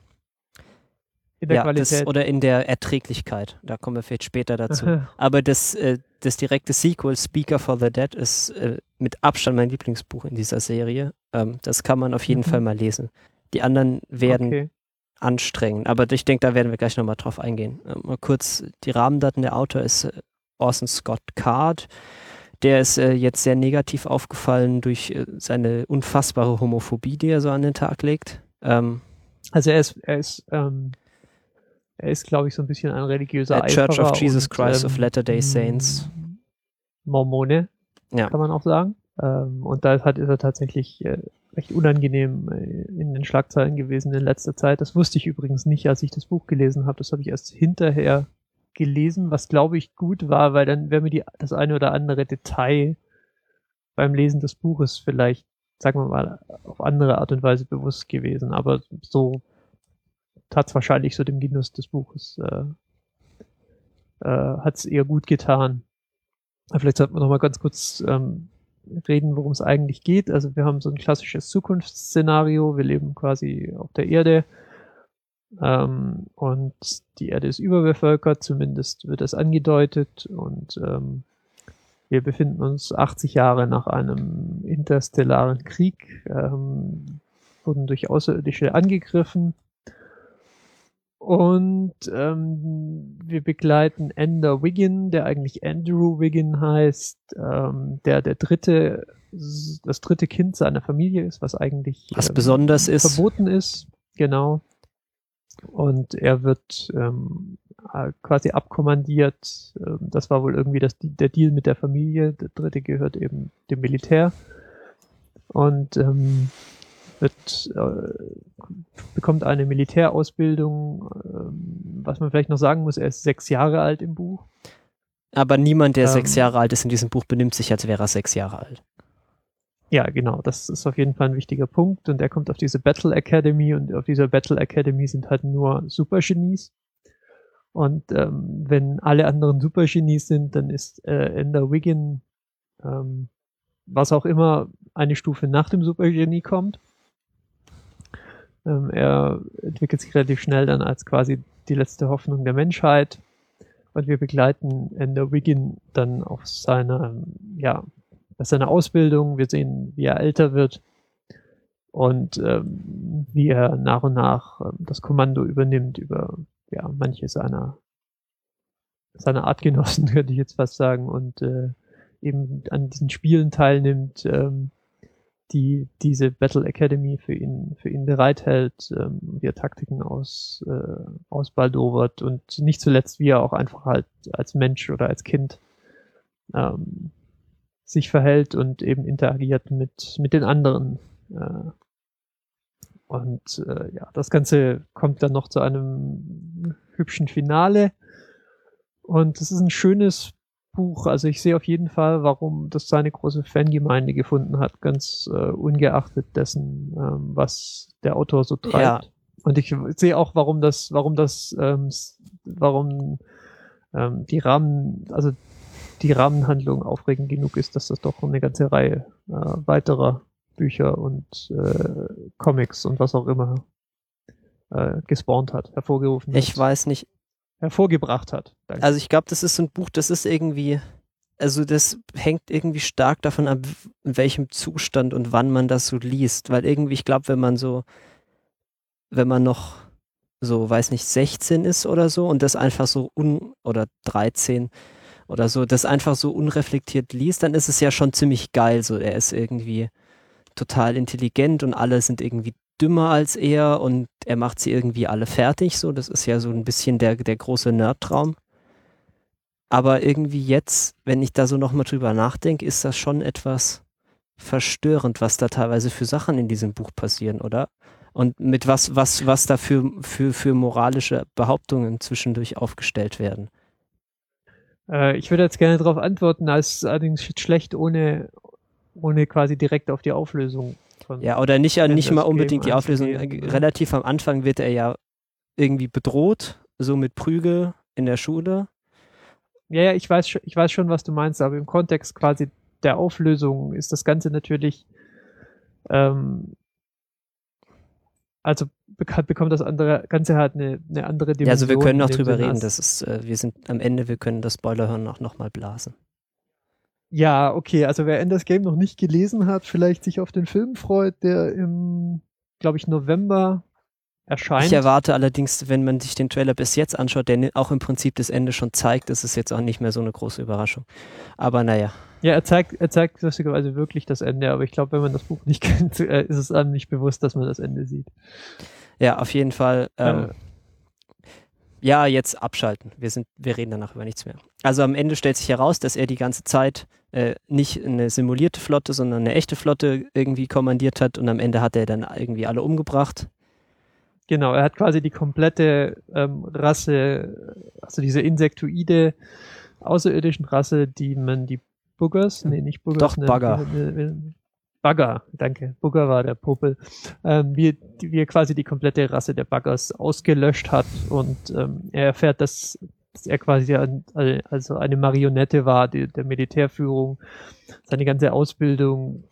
in der ja, das, Qualität. oder in der Erträglichkeit. Da kommen wir vielleicht später dazu. Aber das, äh, das direkte Sequel, Speaker for the Dead, ist äh, mit Abstand mein Lieblingsbuch in dieser Serie. Ähm, das kann man auf jeden Mhm. Fall mal lesen. Die anderen werden okay. anstrengend, aber ich denke, da werden wir gleich nochmal drauf eingehen. Äh, mal kurz die Rahmendaten. Der Autor ist äh, Orson Scott Card. Der ist äh, jetzt sehr negativ aufgefallen durch äh, seine unfassbare Homophobie, die er so an den Tag legt. Ähm, Also er ist, er ist, ähm, er ist, glaube ich, so ein bisschen ein religiöser äh, Church of Jesus und, Christ ähm, of Latter-day Saints. Mormone, Ja. kann man auch sagen. Ähm, und da hat, ist er tatsächlich äh, recht unangenehm äh, in den Schlagzeilen gewesen in letzter Zeit. Das wusste ich übrigens nicht, als ich das Buch gelesen habe. Das habe ich erst hinterher gelesen, was glaube ich gut war, weil dann wäre mir die, das eine oder andere Detail beim Lesen des Buches vielleicht, sagen wir mal, auf andere Art und Weise bewusst gewesen. Aber so hat es wahrscheinlich so dem Genuss des Buches äh, äh, hat es eher gut getan. Vielleicht sollten wir noch mal ganz kurz ähm, reden, worum es eigentlich geht. Also wir haben so ein klassisches Zukunftsszenario. Wir leben quasi auf der Erde ähm, und die Erde ist überbevölkert, zumindest wird es angedeutet und ähm, wir befinden uns 80 Jahre nach einem interstellaren Krieg, ähm, wurden durch Außerirdische angegriffen und ähm, wir begleiten Ender Wiggin, der eigentlich Andrew Wiggin heißt, ähm, der der dritte, das dritte Kind seiner Familie ist, was eigentlich Was ähm, besonders ist. verboten ist, genau. Und er wird ähm, äh, quasi abkommandiert. Ähm, das war wohl irgendwie das, der Deal mit der Familie. Der dritte gehört eben dem Militär. Und ähm, wird, äh, bekommt eine Militärausbildung. Ähm, was man vielleicht noch sagen muss, er ist sechs Jahre alt im Buch. Aber niemand, der ähm, sechs Jahre alt ist in diesem Buch, benimmt sich, als wäre er sechs Jahre alt. Ja, genau, das ist auf jeden Fall ein wichtiger Punkt. Und er kommt auf diese Battle Academy und auf dieser Battle Academy sind halt nur Supergenies. Und ähm, wenn alle anderen Supergenies sind, dann ist äh, Ender Wiggin, ähm, was auch immer, eine Stufe nach dem Supergenie kommt. Ähm, er entwickelt sich relativ schnell dann als quasi die letzte Hoffnung der Menschheit. Und wir begleiten Ender Wiggin dann auf seiner, ja, seiner Ausbildung. Wir sehen, wie er älter wird und ähm, wie er nach und nach ähm, das Kommando übernimmt über ja, manche seiner, seiner Artgenossen, könnte ich jetzt fast sagen, und äh, eben an diesen Spielen teilnimmt, ähm, die diese Battle Academy für ihn für ihn bereithält, ähm, wie er Taktiken aus äh, ausbaldowert und nicht zuletzt wie er auch einfach halt als Mensch oder als Kind ähm, sich verhält und eben interagiert mit mit den anderen. Äh, und äh, ja das Ganze kommt dann noch zu einem hübschen Finale. Und es ist ein schönes Buch. Also ich sehe auf jeden Fall, warum das seine große Fangemeinde gefunden hat, ganz äh, ungeachtet dessen, ähm, was der Autor so treibt. Ja. Und ich sehe auch, warum das, warum das, ähm, warum ähm, die Rahmen, also die Rahmenhandlung aufregend genug ist, dass das doch eine ganze Reihe äh, weiterer Bücher und äh, Comics und was auch immer äh, gespawnt hat, hervorgerufen hat. Ich weiß nicht, hervorgebracht hat. Danke. Also ich glaube, das ist so ein Buch, das ist irgendwie, also das hängt irgendwie stark davon ab, in welchem Zustand und wann man das so liest. Weil irgendwie, ich glaube, wenn man so, wenn man noch so, weiß nicht, 16 ist oder so und das einfach so un, oder 13 oder so, das einfach so unreflektiert liest, dann ist es ja schon ziemlich geil. So, er ist irgendwie total intelligent und alle sind irgendwie dümmer als er und er macht sie irgendwie alle fertig. So, das ist ja so ein bisschen der, der große Nerdtraum. Aber irgendwie jetzt, wenn ich da so nochmal drüber nachdenke, ist das schon etwas verstörend, was da teilweise für Sachen in diesem Buch passieren, oder? Und mit was, was, was da für, für, für moralische Behauptungen zwischendurch aufgestellt werden. Äh, ich würde jetzt gerne darauf antworten, als allerdings schlecht ohne, ohne quasi direkt auf die Auflösung von. Ja, oder nicht, ja, nicht mal unbedingt Game die Auflösung. Gehen, Relativ am Anfang wird er ja irgendwie bedroht, so mit Prügel in der Schule. Ja, ja, ich weiß, ich weiß schon, was du meinst, aber im Kontext quasi der Auflösung ist das Ganze natürlich, ähm, also bekommt das andere Ganze halt eine, eine andere Dimension. Ja, also wir können noch drüber reden, das ist, äh, wir sind am Ende, wir können das Spoiler hören noch, noch mal blasen. Ja, okay, also wer Enders Game noch nicht gelesen hat, vielleicht sich auf den Film freut, der im, glaube ich, November erscheint. Ich erwarte allerdings, wenn man sich den Trailer bis jetzt anschaut, der auch im Prinzip das Ende schon zeigt, ist es jetzt auch nicht mehr so eine große Überraschung. Aber naja. Ja, er zeigt, er zeigt lustigerweise wirklich das Ende, aber ich glaube, wenn man das Buch nicht kennt, äh, ist es einem nicht bewusst, dass man das Ende sieht. Ja, auf jeden Fall. Ähm, ja, jetzt abschalten. Wir, sind, wir reden danach über nichts mehr. Also am Ende stellt sich heraus, dass er die ganze Zeit äh, nicht eine simulierte Flotte, sondern eine echte Flotte irgendwie kommandiert hat und am Ende hat er dann irgendwie alle umgebracht. Genau, er hat quasi die komplette ähm, Rasse, also diese Insektoide, außerirdischen Rasse, die man die Buggers, nee, nicht Buggers, Doch, Bagger. Bagger, danke. Bugger war der Popel, ähm, wie, wie er quasi die komplette Rasse der Buggers ausgelöscht hat und ähm, er erfährt, dass, dass er quasi ein, also eine Marionette war die, der Militärführung. Seine ganze Ausbildung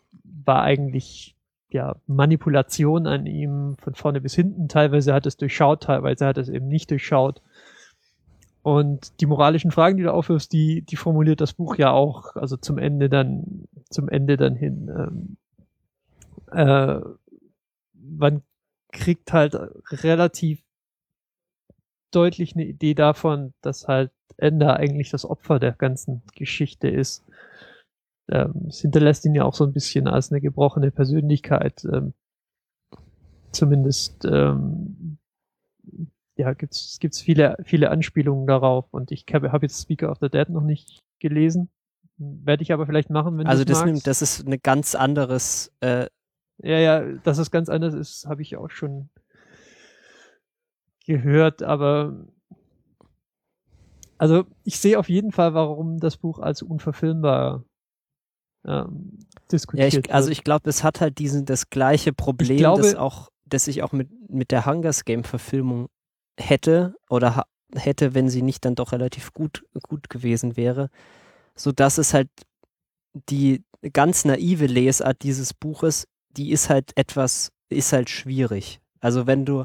war eigentlich ja Manipulation an ihm von vorne bis hinten. Teilweise hat es durchschaut, teilweise hat es eben nicht durchschaut. Und die moralischen Fragen, die du aufwirfst, die, die formuliert das Buch ja auch, also zum Ende dann, zum Ende dann hin. Ähm, äh, man kriegt halt relativ deutlich eine Idee davon, dass halt Ender eigentlich das Opfer der ganzen Geschichte ist. Ähm, es hinterlässt ihn ja auch so ein bisschen als eine gebrochene Persönlichkeit. Ähm, zumindest ähm, ja, gibt's gibt's viele viele Anspielungen darauf und ich habe hab jetzt Speaker of the Dead noch nicht gelesen, werde ich aber vielleicht machen, wenn Also das magst. nimmt, das ist eine ganz anderes, äh, Ja, ja, dass es ganz anders ist, habe ich auch schon gehört, aber also ich sehe auf jeden Fall, warum das Buch als unverfilmbar ähm, ja, diskutiert ich, also wird. ich glaube, es hat halt diesen, das gleiche Problem, glaube- das auch, das ich auch mit, mit der Hunger Game Verfilmung hätte oder ha hätte, wenn sie nicht dann doch relativ gut, gut gewesen wäre, so dass es halt die ganz naive Lesart dieses Buches, die ist halt etwas, ist halt schwierig. Also wenn du,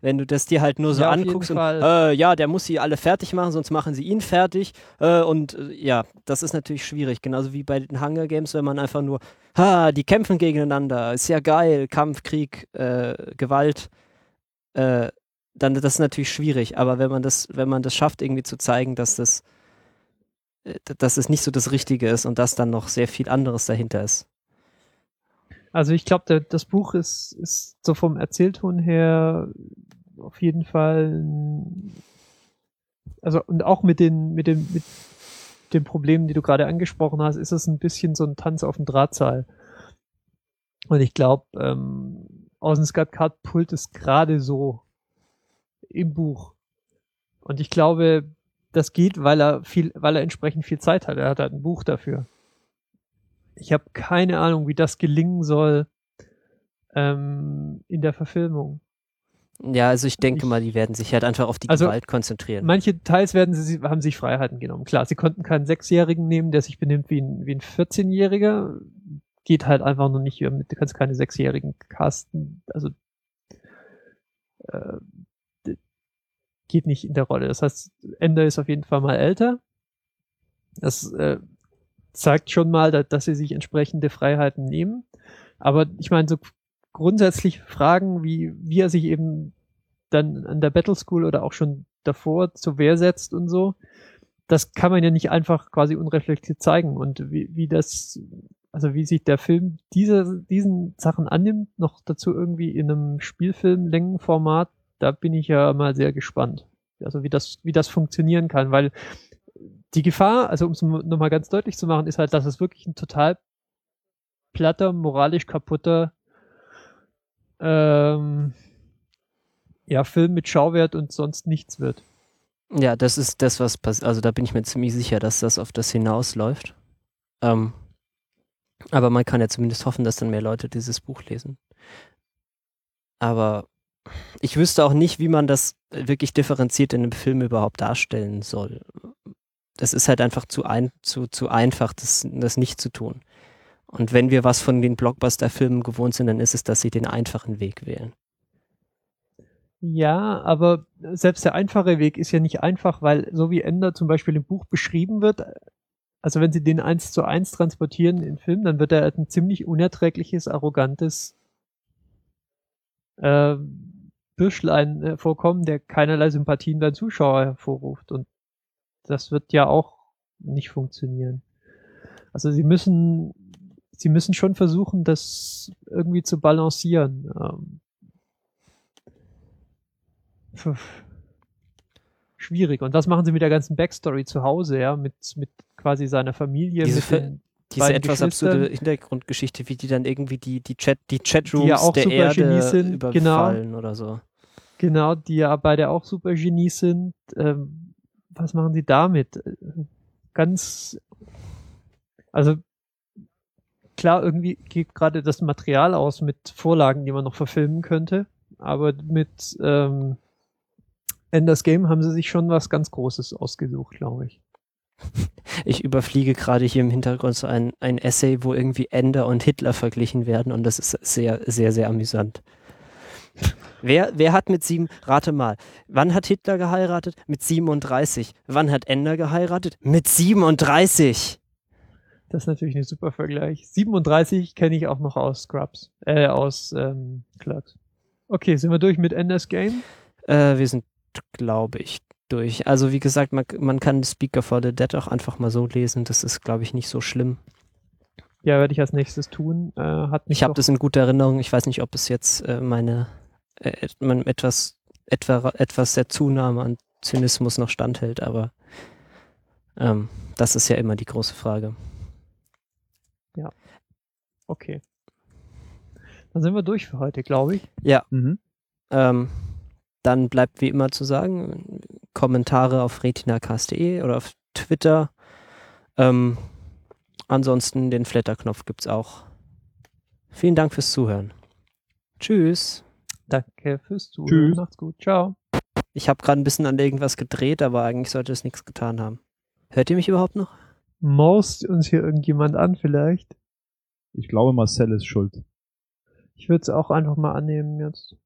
wenn du das dir halt nur so Ja, anguckst und äh, ja, der muss sie alle fertig machen, sonst machen sie ihn fertig. Äh, und äh, ja, das ist natürlich schwierig. Genauso wie bei den Hunger Games, wenn man einfach nur, ha, die kämpfen gegeneinander, ist ja geil, Kampf, Krieg, äh, Gewalt, äh, dann das ist natürlich schwierig. Aber wenn man das, wenn man das schafft, irgendwie zu zeigen, dass das, äh, dass es nicht so das Richtige ist und dass dann noch sehr viel anderes dahinter ist. Also ich glaube, das Buch ist, ist so vom Erzählton her auf jeden Fall, also und auch mit den mit den mit den Problemen, die du gerade angesprochen hast, ist es ein bisschen so ein Tanz auf dem Drahtseil. Und ich glaube, ähm, Ausenskat Card pult es gerade so im Buch. Und ich glaube, das geht, weil er viel, weil er entsprechend viel Zeit hat. Er hat halt ein Buch dafür. Ich habe keine Ahnung, wie das gelingen soll ähm, in der Verfilmung. Ja, also ich denke Ich- mal, die werden sich halt einfach auf die Also, Gewalt konzentrieren. Manche Teils werden sie, haben sich Freiheiten genommen. Klar, sie konnten keinen Sechsjährigen nehmen, der sich benimmt wie ein, wie ein 14-Jähriger. Geht halt einfach noch nicht. Du kannst keine Sechsjährigen casten. Also äh, geht nicht in der Rolle. Das heißt, Ender ist auf jeden Fall mal älter. Das äh, zeigt schon mal, da, dass sie sich entsprechende Freiheiten nehmen. Aber ich meine, so grundsätzlich Fragen, wie, wie er sich eben dann an der Battle School oder auch schon davor zur Wehr setzt und so, das kann man ja nicht einfach quasi unreflektiert zeigen. Und wie, wie das, also wie sich der Film diese, diesen Sachen annimmt, noch dazu irgendwie in einem Spielfilm-Längenformat, da bin ich ja mal sehr gespannt. Also wie das, wie das funktionieren kann, weil die Gefahr, also um es nochmal ganz deutlich zu machen, ist halt, dass es wirklich ein total platter, moralisch kaputter ähm, ja, Film mit Schauwert und sonst nichts wird. Ja, das ist das, was passiert. Also da bin ich mir ziemlich sicher, dass das auf das hinausläuft. Ähm, aber man kann ja zumindest hoffen, dass dann mehr Leute dieses Buch lesen. Aber ich wüsste auch nicht, wie man das wirklich differenziert in einem Film überhaupt darstellen soll. Das ist halt einfach zu, ein, zu, zu einfach, das, das nicht zu tun. Und wenn wir was von den Blockbuster-Filmen gewohnt sind, dann ist es, dass sie den einfachen Weg wählen. Ja, aber selbst der einfache Weg ist ja nicht einfach, weil so wie Ender zum Beispiel im Buch beschrieben wird, also wenn sie den eins zu eins transportieren in den Film, dann wird er halt ein ziemlich unerträgliches, arrogantes äh, Bürschlein äh, vorkommen, der keinerlei Sympathien beim Zuschauer hervorruft. Und das wird ja auch nicht funktionieren. Also sie müssen, sie müssen schon versuchen, das irgendwie zu balancieren. Ähm, pf, schwierig. Und das machen sie mit der ganzen Backstory zu Hause, ja, mit, mit quasi seiner Familie, Diese mit den, Diese etwas absurde Hintergrundgeschichte, wie die dann irgendwie die, die Chat, die Chatrooms Die ja auch der super Erde Genies sind, genau. überfallen oder so. genau, die ja beide auch super Genies sind. Ähm, was machen sie damit? Ganz, also klar, irgendwie geht gerade das Material aus mit Vorlagen, die man noch verfilmen könnte, aber mit ähm, Enders Game haben sie sich schon was ganz Großes ausgesucht, glaube ich. Ich überfliege gerade hier im Hintergrund so ein, ein Essay, wo irgendwie Ender und Hitler verglichen werden und das ist sehr, sehr, sehr amüsant. Wer, wer hat mit sieben, rate mal, wann hat Hitler geheiratet? Mit 37. Wann hat Ender geheiratet? Mit 37. Das ist natürlich ein super Vergleich. 37 kenne ich auch noch aus Scrubs, äh, aus ähm, Clerks. Okay, sind wir durch mit Enders Game? Äh, wir sind, glaube ich, durch. Also wie gesagt, man, man kann Speaker for the Dead auch einfach mal so lesen. Das ist, glaube ich, nicht so schlimm. Ja, werde ich als nächstes tun. Äh, hat Ich habe das in guter Erinnerung. Ich weiß nicht, ob es jetzt äh, meine, äh, mein etwas etwa, etwas der Zunahme an Zynismus noch standhält, aber ähm, das ist ja immer die große Frage. Okay. Dann sind wir durch für heute, glaube ich. Ja, Mhm. ähm, dann bleibt wie immer zu sagen, Kommentare auf retinacast.de oder auf Twitter. Ähm, ansonsten den Flatterknopf gibt es auch. Vielen Dank fürs Zuhören. Tschüss. Danke fürs Zuhören. Tschüss. Macht's gut. Ciao. Ich habe gerade ein bisschen an irgendwas gedreht, aber eigentlich sollte es nichts getan haben. Hört ihr mich überhaupt noch? Most uns hier irgendjemand an vielleicht? Ich glaube, Marcel ist schuld. Ich würde es auch einfach mal annehmen jetzt.